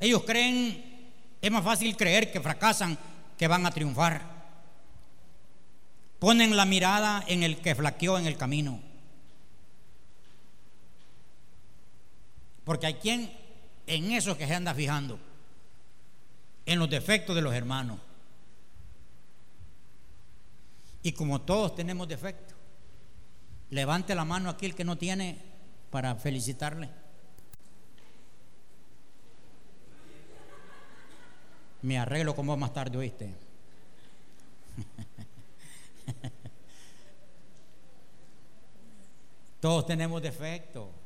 Ellos creen, es más fácil creer que fracasan que van a triunfar. Ponen la mirada en el que flaqueó en el camino. Porque hay quien en eso que se anda fijando, en los defectos de los hermanos. Y como todos tenemos defectos, levante la mano aquí el que no tiene para felicitarle. Me arreglo con vos más tarde, oíste. Todos tenemos defectos.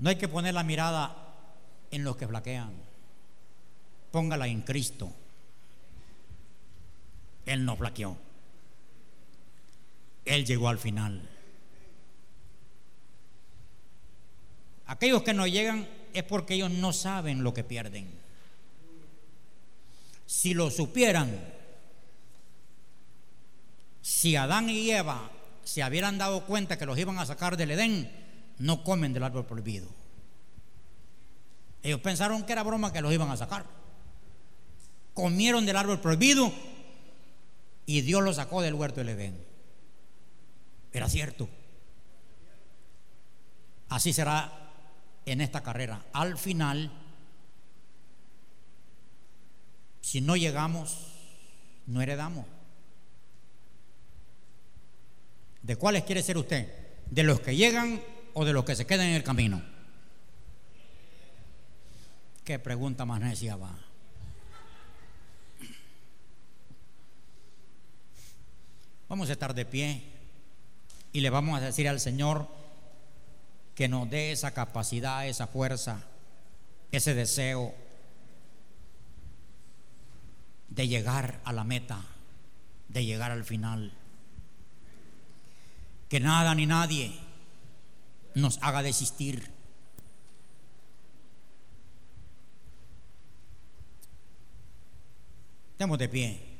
No hay que poner la mirada en los que flaquean. Póngala en Cristo. Él no flaqueó. Él llegó al final. Aquellos que no llegan es porque ellos no saben lo que pierden. Si lo supieran, si Adán y Eva se hubieran dado cuenta que los iban a sacar del Edén, no comen del árbol prohibido. Ellos pensaron que era broma que los iban a sacar. Comieron del árbol prohibido y Dios los sacó del huerto del Edén. Era cierto. Así será en esta carrera. Al final, si no llegamos, no heredamos. ¿De cuáles quiere ser usted? ¿De los que llegan o de los que se quedan en el camino? Qué pregunta más necia va. Vamos a estar de pie y le vamos a decir al Señor que nos dé esa capacidad, esa fuerza, ese deseo de llegar a la meta, de llegar al final. Que nada ni nadie nos haga desistir. Estamos de pie.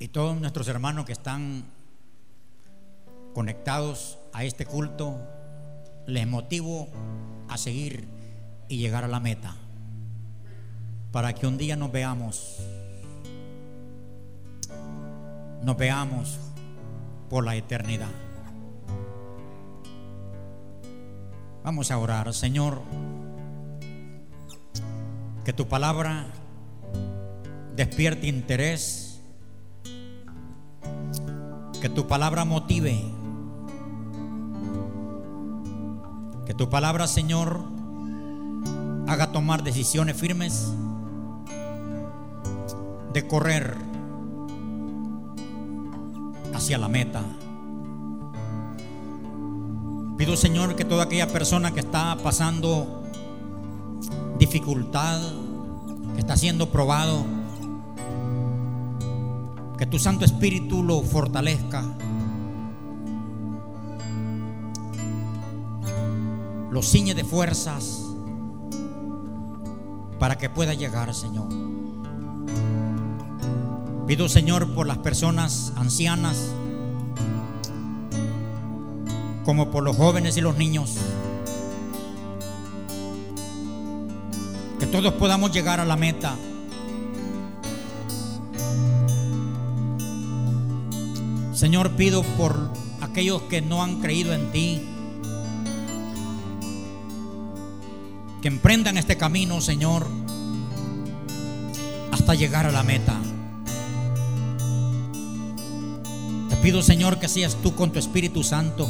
Y todos nuestros hermanos que están conectados a este culto, les motivo a seguir y llegar a la meta para que un día nos veamos nos veamos por la eternidad. Vamos a orar, Señor, que tu palabra despierte interés, que tu palabra motive, que tu palabra, Señor, haga tomar decisiones firmes de correr hacia la meta. Pido Señor que toda aquella persona que está pasando dificultad, que está siendo probado, que tu Santo Espíritu lo fortalezca, lo ciñe de fuerzas para que pueda llegar, Señor. Pido, Señor, por las personas ancianas, como por los jóvenes y los niños. Que todos podamos llegar a la meta. Señor, pido por aquellos que no han creído en ti, que emprendan este camino, Señor, hasta llegar a la meta. Pido, Señor, que seas tú con tu Espíritu Santo,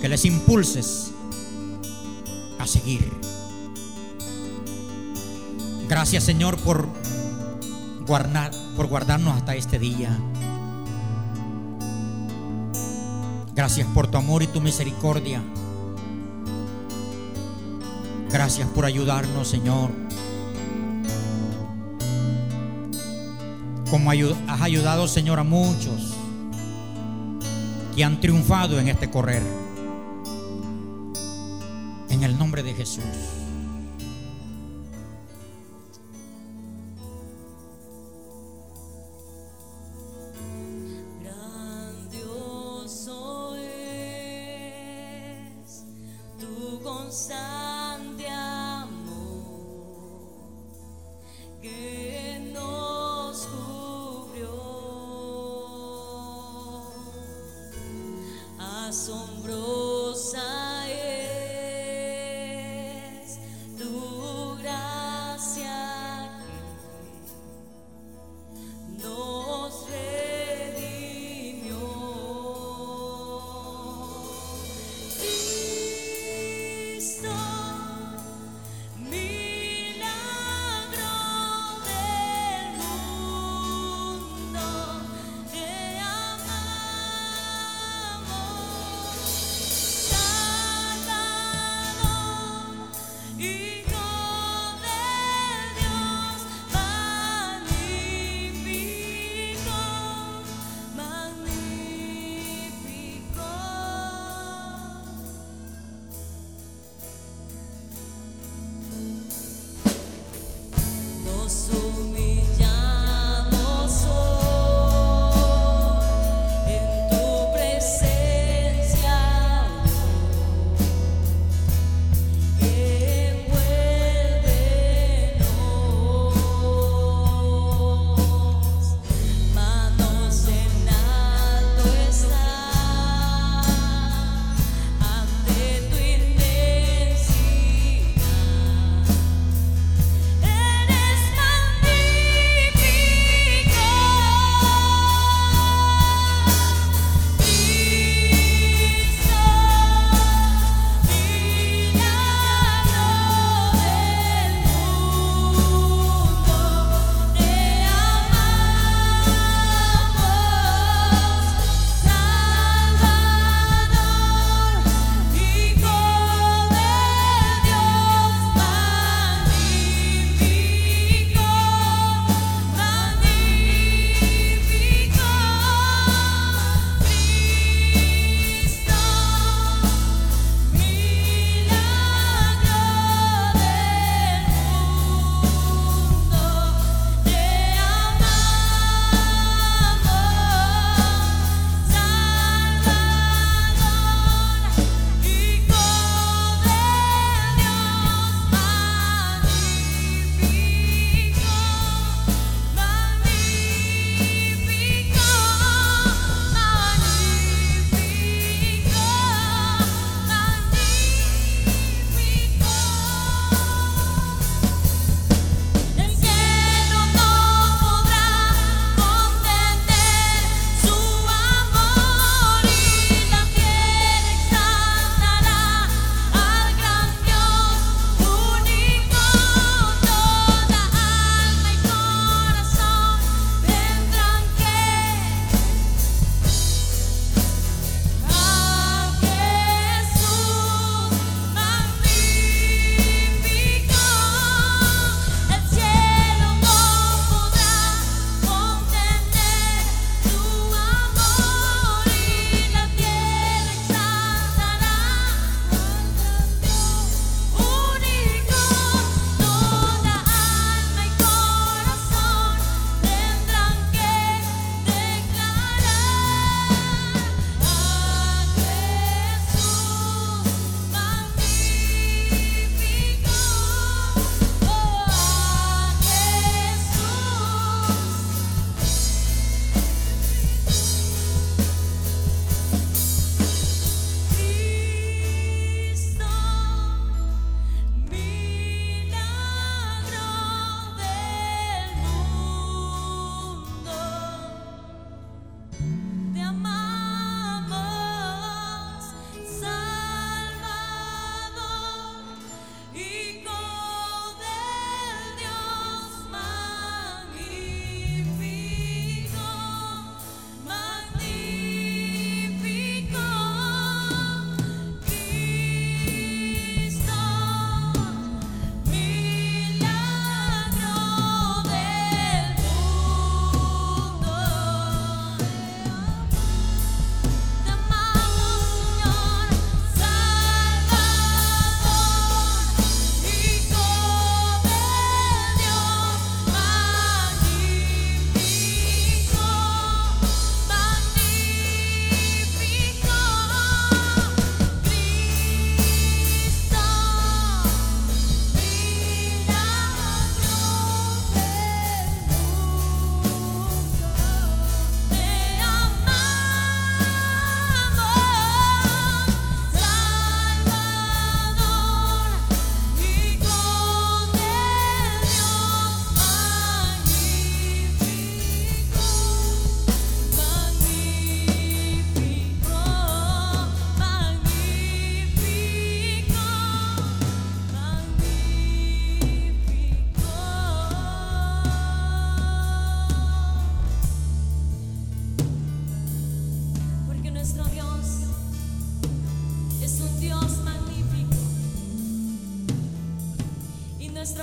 que les impulses a seguir. Gracias, Señor, por guardar, por guardarnos hasta este día. Gracias por tu amor y tu misericordia. Gracias por ayudarnos, Señor. Como has ayudado, Señor, a muchos que han triunfado en este correr. En el nombre de Jesús.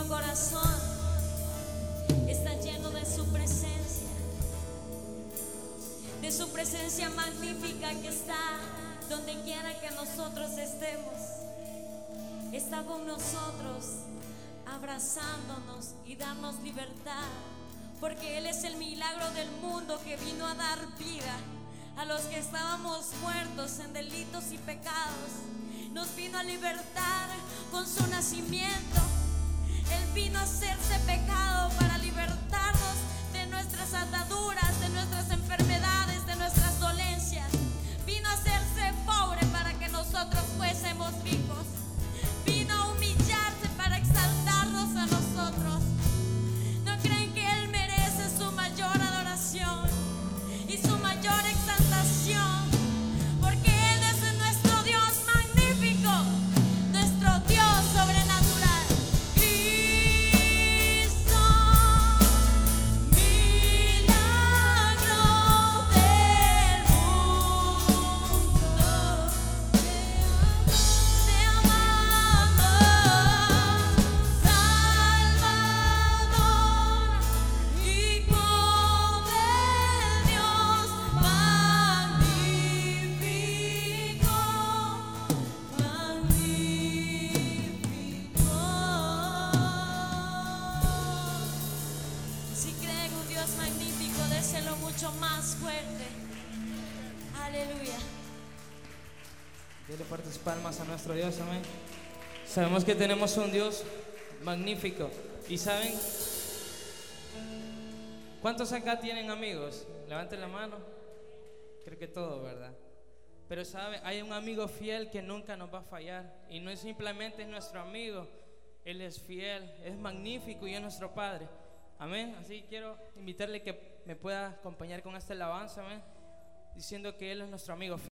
Corazón está lleno de su presencia, de su presencia magnífica que está donde quiera que nosotros estemos. Está con nosotros, abrazándonos y darnos libertad, porque Él es el milagro del mundo que vino a dar vida a los que estábamos muertos en delitos y pecados. Nos vino a libertar con su nacimiento. Vino a hacerse pecado para libertarnos de nuestras ataduras, palmas a nuestro Dios, amén. Sabemos que tenemos un Dios magnífico. ¿Y saben? ¿Cuántos acá tienen amigos? Levanten la mano. Creo que todos, ¿verdad? Pero sabe, hay un amigo fiel que nunca nos va a fallar. Y no es simplemente es nuestro amigo. Él es fiel, es magnífico y es nuestro Padre. Amén. Así quiero invitarle que me pueda acompañar con esta alabanza, amén. Diciendo que Él es nuestro amigo fiel.